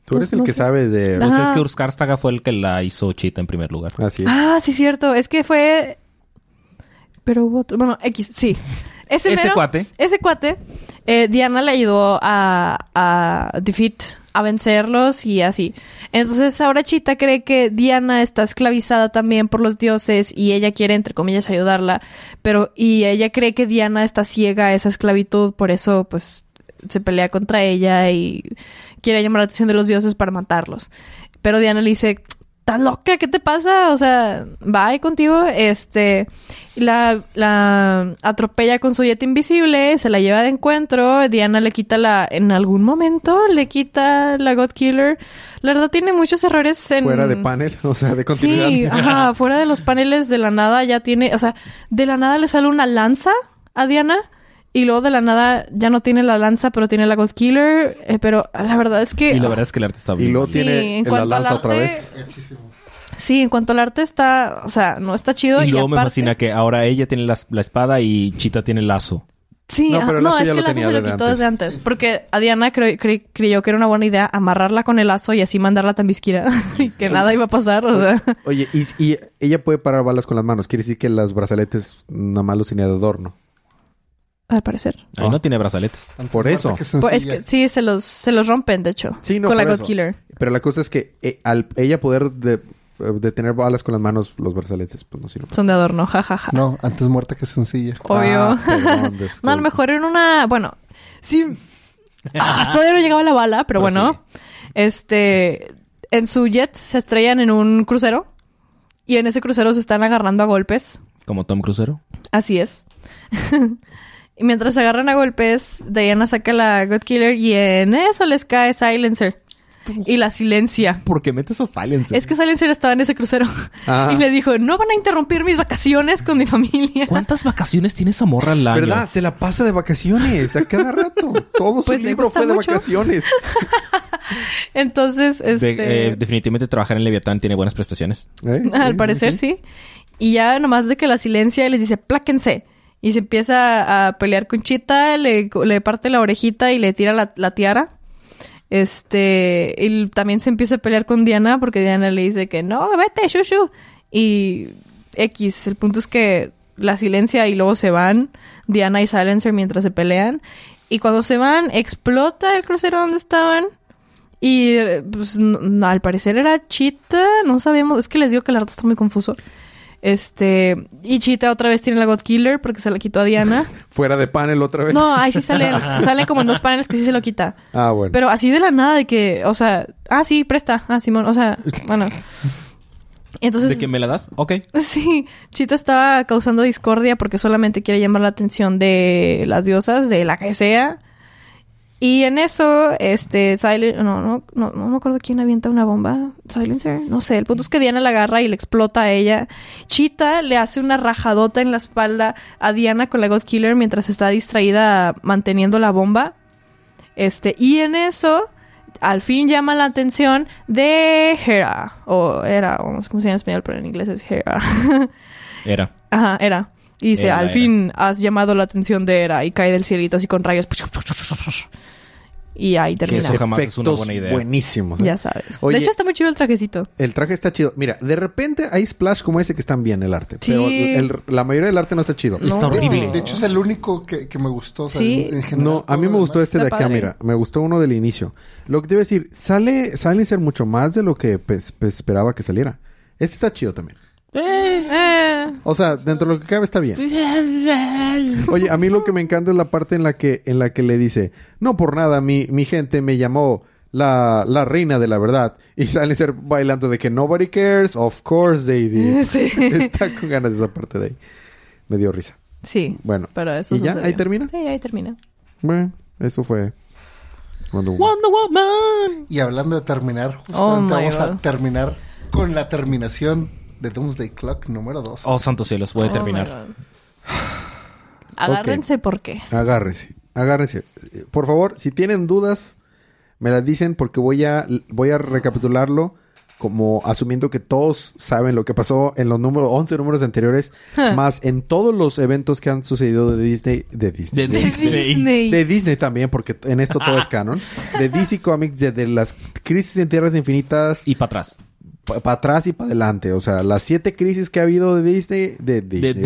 Tú eres Pues el no que sé. sabe de... Ajá. Pues es que Urskárstaga fue el que la hizo Chita en primer lugar. Así es. Ah, sí, cierto. Es que fue. Pero hubo otro. Bueno, X, sí. Ese, cuate. Ese cuate. eh, Diana le ayudó a, a defeat a vencerlos y así. Entonces ahora Chita cree que Diana está esclavizada también por los dioses y ella quiere, entre comillas, ayudarla, pero y ella cree que Diana está ciega a esa esclavitud, por eso pues se pelea contra ella y quiere llamar la atención de los dioses para matarlos. Pero Diana le dice, ¿estás loca? ¿Qué te pasa? O sea, bye contigo. Este, la, la atropella con su jet invisible, se la lleva de encuentro. Diana le quita la, en algún momento le quita la God Killer. La verdad tiene muchos errores en... Fuera de panel, o sea, de continuidad. Sí, ajá, fuera de los paneles de la nada ya tiene, o sea, de la nada le sale una lanza a Diana y luego de la nada ya no tiene la lanza, pero tiene la God Killer, eh, pero la verdad es que Y la verdad es que el arte está Y bien. luego Sí, tiene en la cuanto al lanza otra arte- vez. Muchísimo. sí, en cuanto al arte está, o sea, no está chido Y y, luego me fascina que ahora ella tiene la, la espada y Chita tiene el lazo. Sí, No, ajá, pero el no, es que el lazo se lo quitó antes. desde antes. Porque a Diana cre- cre- creyó que era una buena idea amarrarla con el lazo y así mandarla a Tambisquira. y que nada iba a pasar, o sea. Oye, y, y ella puede parar balas con las manos. Quiere decir que los brazaletes nada más los tenía de adorno. Al parecer. Ahí no tiene brazaletes. Por eso. es que sí, se los, se los rompen, de hecho. Sí, no, con la God eso. Killer. Pero la cosa es que eh, al ella poder de, de tener balas con las manos, los brazaletes, pues no sirven. Son de adorno, jajaja. No, antes muerta que sencilla. Obvio. Ah, perdón, no, a lo mejor en una. Bueno, sí. Ah, todavía no llegaba la bala, pero, Pero bueno. Este. En su jet se estrellan en un crucero. Y en ese crucero se están agarrando a golpes. Como Tom Crucero. Así es. y mientras se agarran a golpes, Diana saca la God Killer y en eso les cae Silencer. Y la silencia. ¿Por qué metes a Silencer? Es que Silencer estaba en ese crucero. Ah. Y le dijo, no van a interrumpir mis vacaciones con mi familia. ¿Cuántas vacaciones tiene esa morra al año? ¿Verdad? Se la pasa de vacaciones a cada rato. Todo su Pues libro fue de vacaciones. Entonces, De- este... eh, definitivamente trabajar en Leviatán tiene buenas prestaciones. ¿Eh? Al parecer sí, sí. Y ya nomás de que la silencia y les dice, pláquense. Y se empieza a pelear con Chita, le, le parte la orejita y le tira la, la tiara. Este, y también se empieza a pelear con Diana porque Diana le dice que no, vete, shushu. Y X, el punto es que la silencia y luego se van Diana y Silencer mientras se pelean. Y cuando se van, explota el crucero donde estaban. Y pues al parecer era Chita, no sabemos, es que les digo que el arte está muy confuso. Este, y Chita otra vez tiene la God Killer porque se la quitó a Diana. Fuera de panel otra vez. No, ahí sí salen, salen como en dos paneles que sí se lo quita. Ah, bueno. Pero así de la nada de que, o sea, ah, sí, presta, ah, Simón, o sea, bueno. Entonces, ¿De que me la das? Ok. Sí, Chita estaba causando discordia porque solamente quiere llamar la atención de las diosas, de la que sea. Y en eso, este, Silencer, no, no, no, no me acuerdo quién avienta una bomba. Silencer, no sé. El punto es que Diana la agarra y le explota a ella. Chita le hace una rajadota en la espalda a Diana con la God Killer mientras está distraída manteniendo la bomba. Este, y en eso, al fin llama la atención de Hera. O Hera, o no sé cómo se llama en español, pero en inglés es Hera. Era. Ajá, Hera. Y dice, al fin has llamado la atención de Hera. Y cae del cielito así con rayos. Y ahí Que termina. eso jamás es una buena idea. buenísimos. ¿eh? Ya sabes. Oye- de hecho, está muy chido el trajecito. El traje está chido. Mira, de repente hay splash como ese que están bien el arte. Sí. Pero el- la mayoría del arte no está chido. Está De- horrible. De, de hecho, es el único que, que me gustó. o sea, Sí. en- en general, No, a mí me gustó demás- este de acá, padre. mira. Me gustó uno del inicio. Lo que te iba a decir, sale Silencer mucho más de lo que pues, pues, esperaba que saliera. Este está chido también. Eh, O sea, dentro de lo que cabe está bien. Oye, a mí lo que me encanta es la parte en la que, en la que le dice, no por nada, mi, mi gente me llamó la, la reina de la verdad. Y Silencer bailando de que nobody cares, of course they did. Sí. Está con ganas de esa parte de ahí. Me dio risa. sí. Bueno, Pero eso ¿Y ya? sucedió. ¿Ahí termina? Sí, ahí termina. bueno, eso fue Wonder Woman. Wonder Woman. Y hablando de terminar, justamente Oh, vamos a God. terminar con la terminación de Doomsday Clock número 2. Oh, santos cielos. Voy a Oh, terminar. God. Agárrense porque. Agárrense, agárrense. Eh, Por favor, si tienen dudas, me las dicen porque voy a, voy a recapitularlo como asumiendo que todos saben lo que pasó en los números 11 números anteriores, más en todos los eventos que han sucedido de Disney, de Disney, De de, Disney. Disney. de Disney también, porque en esto todo es canon, de DC Comics, de, de las crisis en Tierras Infinitas, Y para atrás. Para atrás y para adelante. O sea, las siete crisis que ha habido de Disney, de,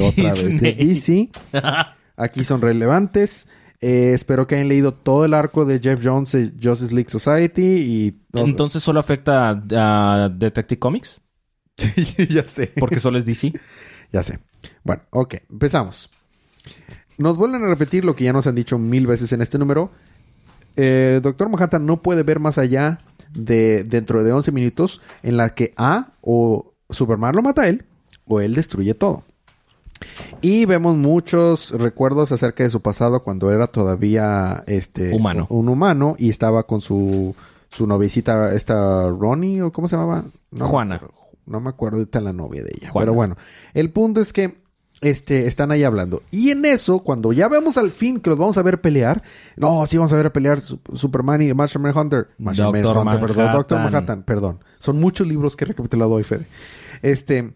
otra vez, de. DC, aquí son relevantes. Eh, espero que hayan leído todo el arco de Jeff Jones de Justice League Society y... Entonces solo afecta a, a Detective Comics. Sí, ya sé. Porque solo es DC. Ya sé. Bueno, ok, empezamos. Nos vuelven a repetir lo que ya nos han dicho mil veces en este número. Eh, Doctor Manhattan no puede ver más allá de dentro de 11 minutos en la que A o Superman lo mata a él o él destruye todo. Y vemos muchos recuerdos acerca de su pasado cuando era todavía este Humano. un humano y estaba con su su noviecita esta Ronnie o cómo se llamaba No Juana. no me acuerdo ahorita la novia de ella Juana. pero bueno el punto es que este, están ahí hablando. Y en eso, cuando ya vemos al fin que los vamos a ver pelear, no, sí vamos a ver a pelear Su- Superman y Martian Manhunter. Martian Doctor perdón, Manhattan. Doctor Manhattan, perdón. Son muchos libros que he recapitulado hoy, Fede. Este,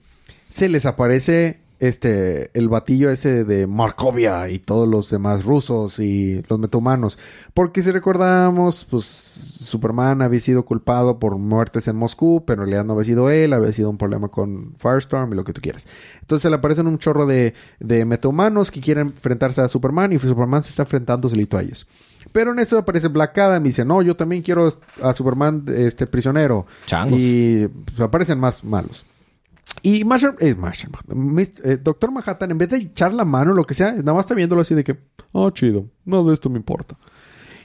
se les aparece este, el batillo ese de Markovia y todos los demás rusos y los metahumanos. Porque si recordamos, pues Superman había sido culpado por muertes en Moscú, pero en realidad no había sido él, había sido un problema con Firestorm y lo que tú quieras. Entonces le aparecen un chorro de, de metahumanos que quieren enfrentarse a Superman y Superman se está enfrentando solito a ellos. Pero en eso aparece Black Adam y dice, no, yo también quiero a Superman este prisionero. Changos. Y pues, aparecen más malos. Y Marshall, eh, eh, Doctor Manhattan, en vez de echar la mano, lo que sea, nada más está viéndolo así de que, oh, chido, nada de esto me importa.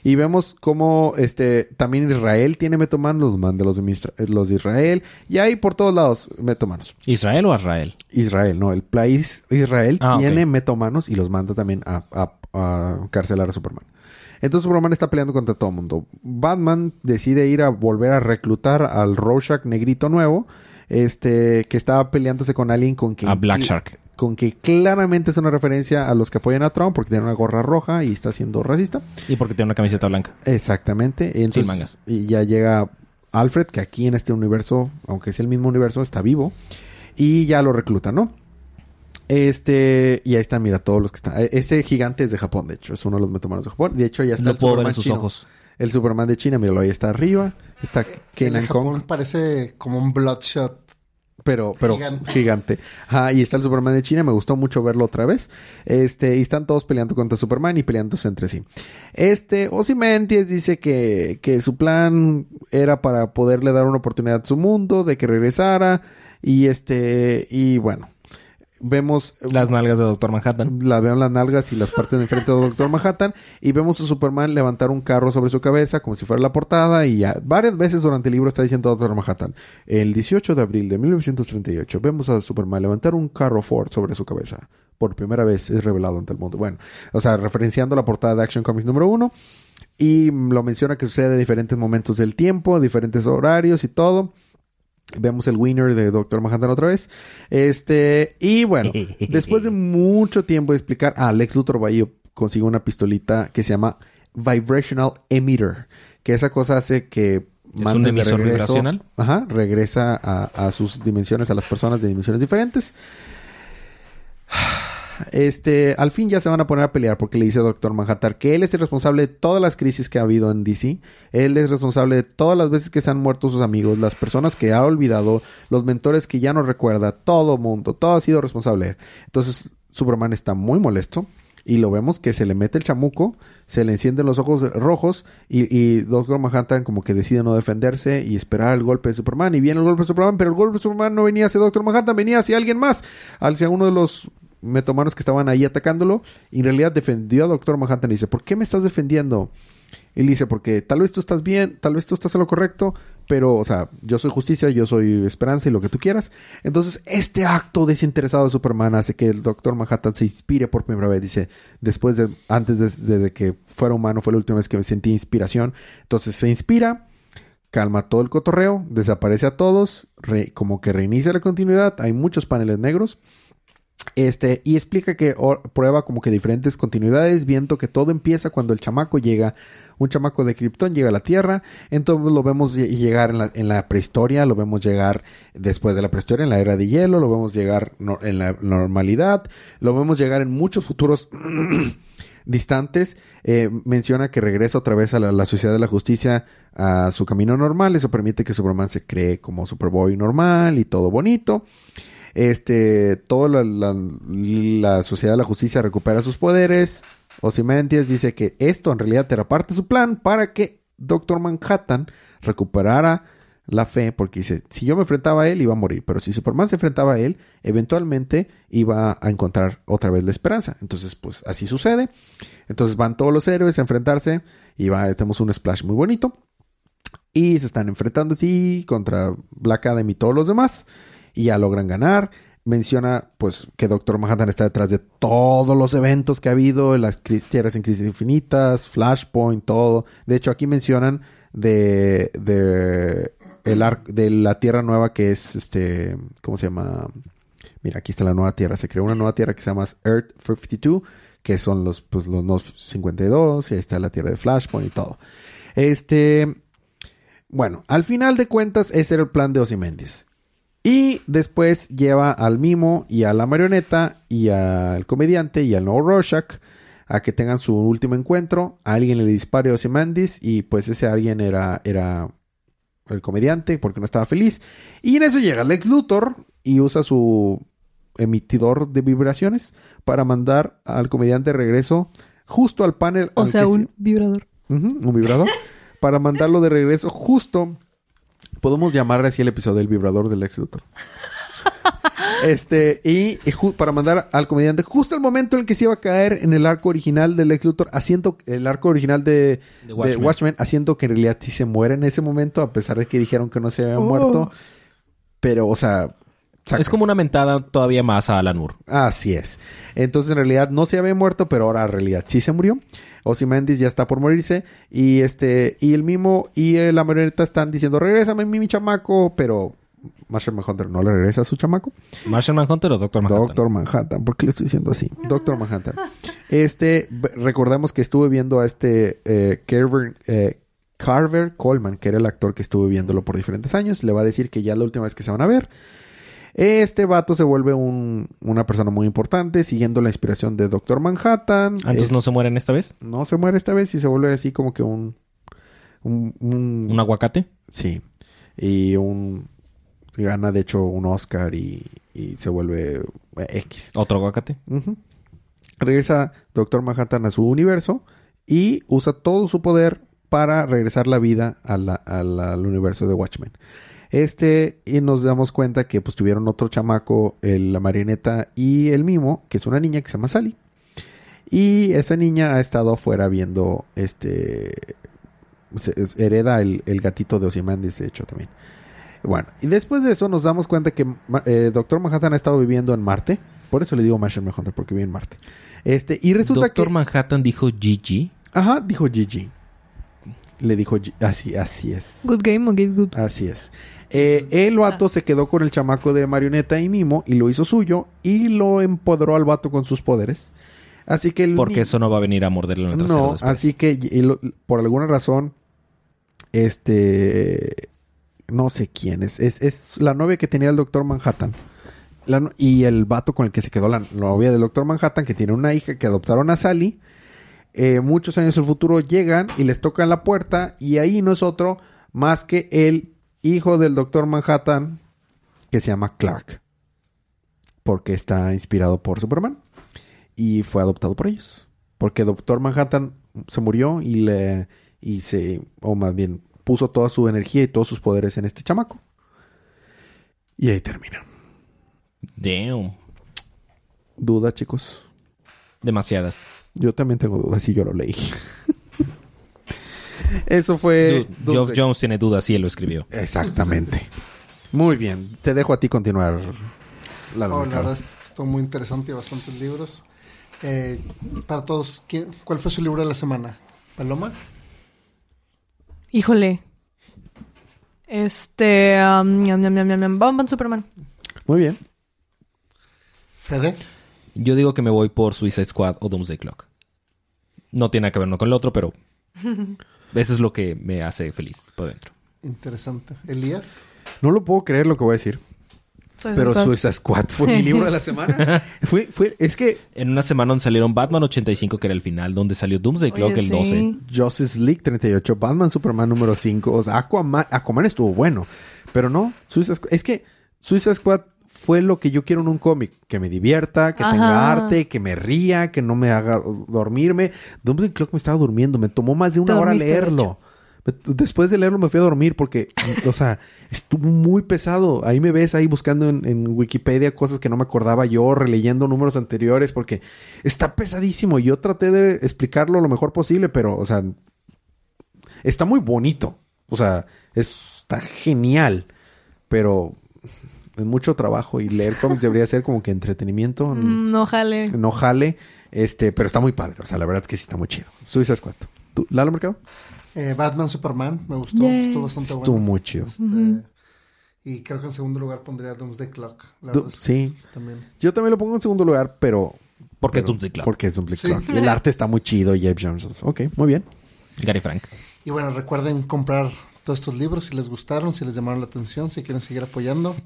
Y vemos cómo este también Israel tiene metomanos, los manda los de, eh, los de Israel, y hay por todos lados metomanos. ¿Israel o Israel? Israel, no, el país Israel Ah, tiene metomanos y los manda también a, a, a carcelar a Superman. Entonces Superman está peleando contra todo el mundo. Batman decide ir a volver a reclutar al Rorschach negrito nuevo, este, que estaba peleándose con alguien con quien A Black Shark. con que claramente es una referencia a los que apoyan a Trump porque tiene una gorra roja y está siendo racista. Y porque tiene una camiseta blanca. Exactamente. Entonces, Sin mangas. Y ya llega Alfred, que aquí en este universo, aunque es el mismo universo, está vivo. Y ya lo recluta, ¿no? Este, y ahí están, mira, todos los que están. Este gigante es de Japón, de hecho, es uno de los metomanos de Japón. De hecho, ya está No el puedo ver en sus chino. ojos. El Superman de China, míralo, ahí está arriba. Está de Kenan Kong, parece como un Bloodshot. pero, pero Gigante. gigante. Ajá, y está el Superman de China, me gustó mucho verlo otra vez. Este, y están todos peleando contra Superman y peleándose entre sí. Este, Ozymandias dice que, que su plan era para poderle dar una oportunidad a su mundo, de que regresara. Y este, y bueno, vemos Las nalgas de Doctor Manhattan. la veo en las nalgas y las partes de enfrente de Doctor Manhattan y vemos a Superman levantar un carro sobre su cabeza como si fuera la portada y ya varias veces durante el libro está diciendo Doctor Manhattan. El 18 de abril de 1938 vemos a Superman levantar un carro Ford sobre su cabeza. Por primera vez es revelado ante el mundo. Bueno, o sea, referenciando la portada de Action Comics número uno y lo menciona que sucede en diferentes momentos del tiempo, diferentes horarios y todo. Vemos el winner de Doctor Manhattan otra vez. Este, y bueno, después de mucho tiempo de explicar, ah, Lex Luthor va y consigue una pistolita que se llama Vibrational Emitter, que esa cosa hace que un mande de emisor regreso- vibracional? Ajá, regresa a, a sus dimensiones, a las personas de dimensiones diferentes. Este, al fin ya se van a poner a pelear porque le dice a Doctor Manhattan que él es el responsable de todas las crisis que ha habido en DC. Él es responsable de todas las veces que se han muerto sus amigos, las personas que ha olvidado, los mentores que ya no recuerda, todo mundo, todo ha sido responsable. Entonces, Superman está muy molesto y lo vemos que se le mete el chamuco, se le encienden los ojos rojos y, y Doctor Manhattan como que decide no defenderse y esperar el golpe de Superman. Y viene el golpe de Superman, pero el golpe de Superman no venía hacia Doctor Manhattan, venía hacia alguien más, hacia uno de los metomanos que estaban ahí atacándolo. Y en realidad defendió a Doctor Manhattan y dice, ¿por qué me estás defendiendo? Y dice, porque tal vez tú estás bien, tal vez tú estás en lo correcto, pero, o sea, yo soy justicia, yo soy esperanza y lo que tú quieras. Entonces, este acto desinteresado de Superman hace que el Doctor Manhattan se inspire por primera vez. Dice, después de, antes de, que fuera humano, fue la última vez que me sentí inspiración. Entonces, se inspira, calma todo el cotorreo, desaparece a todos, como que reinicia la continuidad. Hay muchos paneles negros. Este, y explica que prueba como que diferentes continuidades, viendo que todo empieza cuando el chamaco llega, un chamaco de Krypton llega a la Tierra, entonces lo vemos lle- llegar en la, en la prehistoria, lo vemos llegar después de la prehistoria, en la era de hielo, lo vemos llegar en la normalidad, lo vemos llegar en muchos futuros distantes, eh, menciona que regresa otra vez a la, la sociedad de la justicia a su camino normal, eso permite que Superman se cree como Superboy normal y todo bonito. Este, toda la, la- sociedad de la justicia recupera sus poderes. Ozymandias dice que esto en realidad era parte de su plan para que Doctor Manhattan recuperara la fe, porque dice, si yo me enfrentaba a él iba a morir, pero si Superman se enfrentaba a él, eventualmente iba a encontrar otra vez la esperanza. Entonces, pues así sucede. Entonces van todos los héroes a enfrentarse y va, tenemos un splash muy bonito. Y se están enfrentando así contra Black Adam y todos los demás. Y ya logran ganar. Menciona pues que Doctor Manhattan está detrás de todos los eventos que ha habido, las tierras en crisis infinitas, Flashpoint, todo. De hecho, aquí mencionan de, de el ar- de la tierra nueva que es este, ¿cómo se llama? Mira, aquí está la nueva tierra. Se creó una nueva tierra que se llama Earth 52, que son los, pues, los nuevos 52, y ahí está la tierra de Flashpoint y todo. Este, bueno, al final de cuentas, ese era el plan de Ozymandias. Y después lleva al mimo y a la marioneta y al comediante y al nuevo Rorschach a que tengan su último encuentro. A alguien le dispare a Ozymandias y pues ese alguien era, era el comediante porque no estaba feliz. Y en eso llega Lex Luthor y usa su emitidor de vibraciones para mandar al comediante de regreso justo al panel. O sea, se- un vibrador. Un vibrador. para mandarlo de regreso justo. Podemos llamarle así el episodio del vibrador del ex Luthor. Este, y, para mandar al comediante justo el momento en el que se iba a caer en el arco original del ex Luthor, haciendo el arco original de, Watchmen. Watchmen, haciendo que en realidad sí se muere en ese momento, a pesar de que dijeron que no se había muerto. Pero, o sea, sacas- Es como una mentada todavía más a Alan Moore. Así es. Entonces, en realidad no se había muerto, pero ahora en realidad sí se murió. Ozymandias ya está por morirse. Y este, y el mimo y eh, la marioneta están diciendo, regrésame mi, mi chamaco, pero Marshall Manhunter no le regresa a su chamaco. ¿Martian Manhunter o Doctor Manhattan? Doctor Manhattan, ¿por qué le estoy diciendo así? Doctor Manhattan. Este, recordamos que estuve viendo a este eh, Carver, eh, Carver Coleman, que era el actor que estuve viéndolo por diferentes años. Le va a decir que ya es la última vez que se van a ver. Este vato se vuelve un- una persona muy importante, siguiendo la inspiración de Doctor Manhattan. Entonces Es- no se mueren esta vez. no se muere esta vez y se vuelve así como que un... Un, un- ¿Un aguacate? Sí. Y un... Gana de hecho un Oscar y, y se vuelve eh, X. ¿Otro aguacate? Regresa Doctor Manhattan a su universo y usa todo su poder para regresar la vida a la- a la- al universo de Watchmen. Este, y nos damos cuenta que pues tuvieron otro chamaco, el- la marioneta y el mimo, que es una niña que se llama Sally. Y esa niña ha estado afuera viendo este. se- hereda el, el gatito de Ozymandias, de hecho, también. Bueno, y después de eso nos damos cuenta que eh, Doctor Manhattan ha estado viviendo en Marte. Por eso le digo Martian Manhunter, porque vive en Marte. Este, y resulta Doctor que. Manhattan dijo GG. Ajá, dijo Gigi. Le dijo así, así es. Good game o good. Así es. Eh, el vato se quedó con el chamaco de marioneta y mimo y lo hizo suyo y lo empoderó al vato con sus poderes. Así que el Porque ni- eso no va a venir a morderle en el trasero no, después. así que y lo- por alguna razón, este, no sé quién es, es, es la novia que tenía el Doctor Manhattan. La no- y el vato con el que se quedó la novia del Doctor Manhattan, que tiene una hija que adoptaron a Sally. Eh, muchos años en el futuro llegan y les tocan la puerta y ahí no es otro más que el hijo del Doctor Manhattan que se llama Clark. Porque está inspirado por Superman y fue adoptado por ellos. Porque Doctor Manhattan se murió y le y se o más bien puso toda su energía y todos sus poderes en este chamaco. Y ahí termina. Damn. Duda, chicos. Demasiadas. Yo también tengo dudas y yo lo leí. Eso fue Dude, Geoff Jones tiene dudas y él lo escribió. Exactamente. Muy bien, te dejo a ti continuar. La Oh, la verdad es- estuvo muy interesante y bastantes libros. Eh, para todos, ¿quién- ¿cuál fue su libro de la semana? ¿Paloma? Híjole. Este. um, Superman. Muy bien. ¿Fede? Yo digo que me voy por Suicide Squad o Doomsday Clock. No tiene que ver uno con el otro, pero eso es lo que me hace feliz por dentro. Interesante. ¿Elías? No lo puedo creer lo que voy a decir. Soy Pero Squad. Suicide Squad fue mi libro de la semana. fue, fue, es que En una semana donde salieron Batman 85, que era el final, donde salió Doomsday Clock Oye, el sí. 12. Justice League 38, Batman Superman número 5, o sea, Aquaman, Aquaman estuvo bueno, pero no, Suicide Squad, es que Suicide Squad fue lo que yo quiero en un cómic. Que me divierta, que tenga arte, que me ría, que no me haga dormirme. Dumbledore Clock me estaba durmiendo. Me tomó más de una hora leerlo. Después de leerlo me fui a dormir porque, o sea, estuvo muy pesado. Ahí me ves ahí buscando en, en Wikipedia cosas que no me acordaba yo, releyendo números anteriores porque está pesadísimo. Yo traté de explicarlo lo mejor posible, pero, o sea, está muy bonito. O sea, está genial, pero mucho trabajo y leer cómics debería ser como que entretenimiento. Mm, No jale. No jale, este, pero está muy padre. O sea, la verdad es que sí está muy chido. Suiza Squad. ¿Tú, Lalo Mercado? Eh, Batman Superman, me gustó. Estuvo bastante Estuvo bueno. muy chido. Este, Y creo que en segundo lugar pondría Doomsday Clock. La es sí. También. Yo también lo pongo en segundo lugar, pero... Porque es pero- Doomsday Clock. Porque es Doomsday Sí. Clock. El arte está muy chido y Jeff Jones. Ok, muy bien. Gary Frank. Y bueno, recuerden comprar todos estos libros si les gustaron, si les llamaron la atención, si quieren seguir apoyando.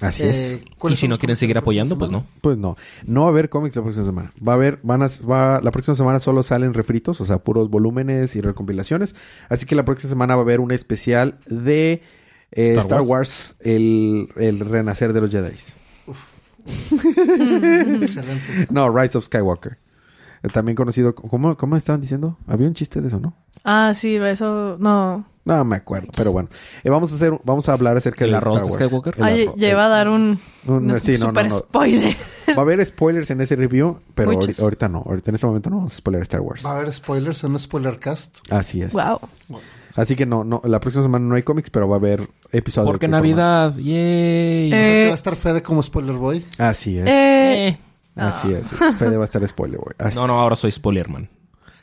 Así Eh, es. Y ¿cuáles si no quieren seguir apoyando, pues no. Pues no, no va a haber cómics la próxima semana. Va a haber, van a, va, la próxima semana solo salen refritos, o sea, puros volúmenes y recompilaciones. Así que la próxima semana va a haber un especial de eh, Star Star, Wars, el, el renacer de los Jedi. Excelente. No, Rise of Skywalker. Eh, También conocido, ¿cómo, ¿cómo estaban diciendo? Había un chiste de eso, ¿no? Ah, sí, eso. No. No me acuerdo, pero bueno. Eh, vamos a hacer, vamos a hablar acerca ¿El de arroz Star de Wars. Skywalker? Ya iba a dar un. Un- un sí, no, no, super no. spoiler. Va a haber spoilers en ese review, pero Muchos. ahori- ahorita no. Ahorita en este momento no vamos a spoiler Star Wars. Va a haber spoilers en un spoiler cast. Así es. Wow. Así que no, no, la próxima semana no hay cómics, pero va a haber episodios. Porque de Navidad. Yay. Sea, que Eh. va a estar Fede como spoiler boy. forma. Así es. Eh, Eh. Así es. Fede va a estar spoiler, güey. Así- No, no, ahora soy Spoilerman.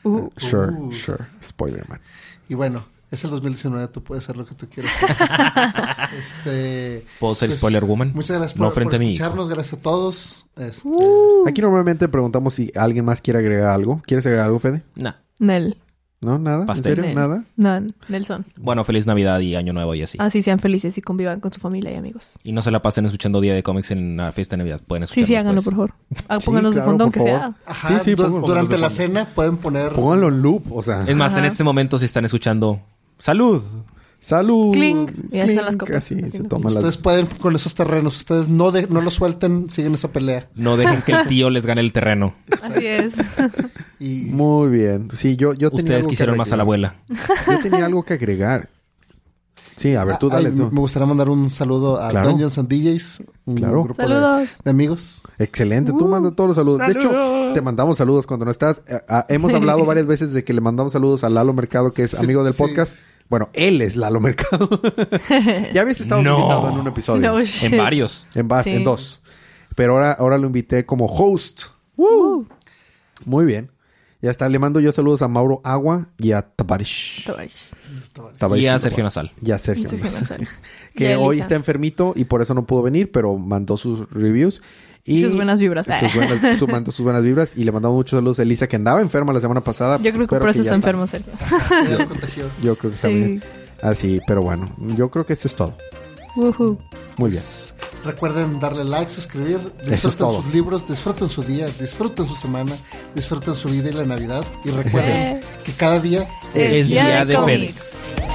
uh, Sure, Uh. sure. Spoiler, man. Y bueno, es el 2019, tú puedes hacer lo que tú quieras. este, ¿Puedo ser pues, Spoiler Woman? Muchas gracias No por, frente por a mí. escucharnos, gracias a todos. Este, Aquí normalmente preguntamos si alguien más quiere agregar algo. ¿Quieres agregar algo, Fede? Nah. Nel. ¿No? ¿Nada? Pastel. ¿En serio? Nel. ¿Nada? No, Nelson. Bueno, feliz Navidad y Año Nuevo y así. Así sean felices y convivan con su familia y amigos. Y no se la pasen escuchando Día de Cómics en la fiesta de Navidad. Pueden Sí, escucharlo sí, háganlo, después. por favor. Ah, Sí, pónganos claro, de fondo, aunque favor. sea. ajá, Sí, sí, pónganlo durante la cena pueden poner... Pónganlo en loop, o sea. Es más, en este momento si están escuchando... ¡Salud! ¡Salud! Clink. Y ahí están las Clink. copas. Así, se Ustedes las... pueden con esos terrenos. Ustedes no, de- no lo suelten, siguen esa pelea. No dejen que el tío les gane el terreno. Así es. Y Muy bien. Sí, yo, yo tenía Ustedes algo que quisieron más a la abuela. Yo tenía algo que agregar. Sí, a ver, tú Ah, ay, dale tú. Me gustaría mandar un saludo a Claro. Dungeons and DJs, un Claro. grupo de, Saludos. de amigos. Excelente, tú mandas todos los saludos. De hecho, te mandamos saludos cuando no estás. Eh, ah, hemos hablado varias veces de que le mandamos saludos a Lalo Mercado, que es Sí, amigo del sí. podcast. Bueno, él es Lalo Mercado. ya habías estado No. invitado en un episodio. No. En varios. En, bas- Sí. en dos. Pero ahora, ahora lo invité como host. Uh, Muy bien. Ya está. Le mando yo saludos a Mauro Agua y a Tabarish. Tabarish Y a. Sergio Nasal. Y a Sergio. Sergio Nasal. Que hoy está enfermito y por eso no pudo venir, pero mandó sus reviews. Y Sus buenas vibras. Sus buenas, su- mandó sus buenas vibras y le mandamos muchos saludos a Elisa que andaba enferma la semana pasada. Yo creo que por eso ya está enfermo, Sergio. Contagió. Yo creo que está Sí. bien. Así, pero bueno, yo creo que eso es todo. Woohoo. Muy bien. Pues, Recuerden darle like, suscribir, es disfruten todo. sus libros, disfruten su día, disfruten su semana, disfruten su vida y la Navidad. Y recuerden Eh. que cada día Es día de cómics. Fede.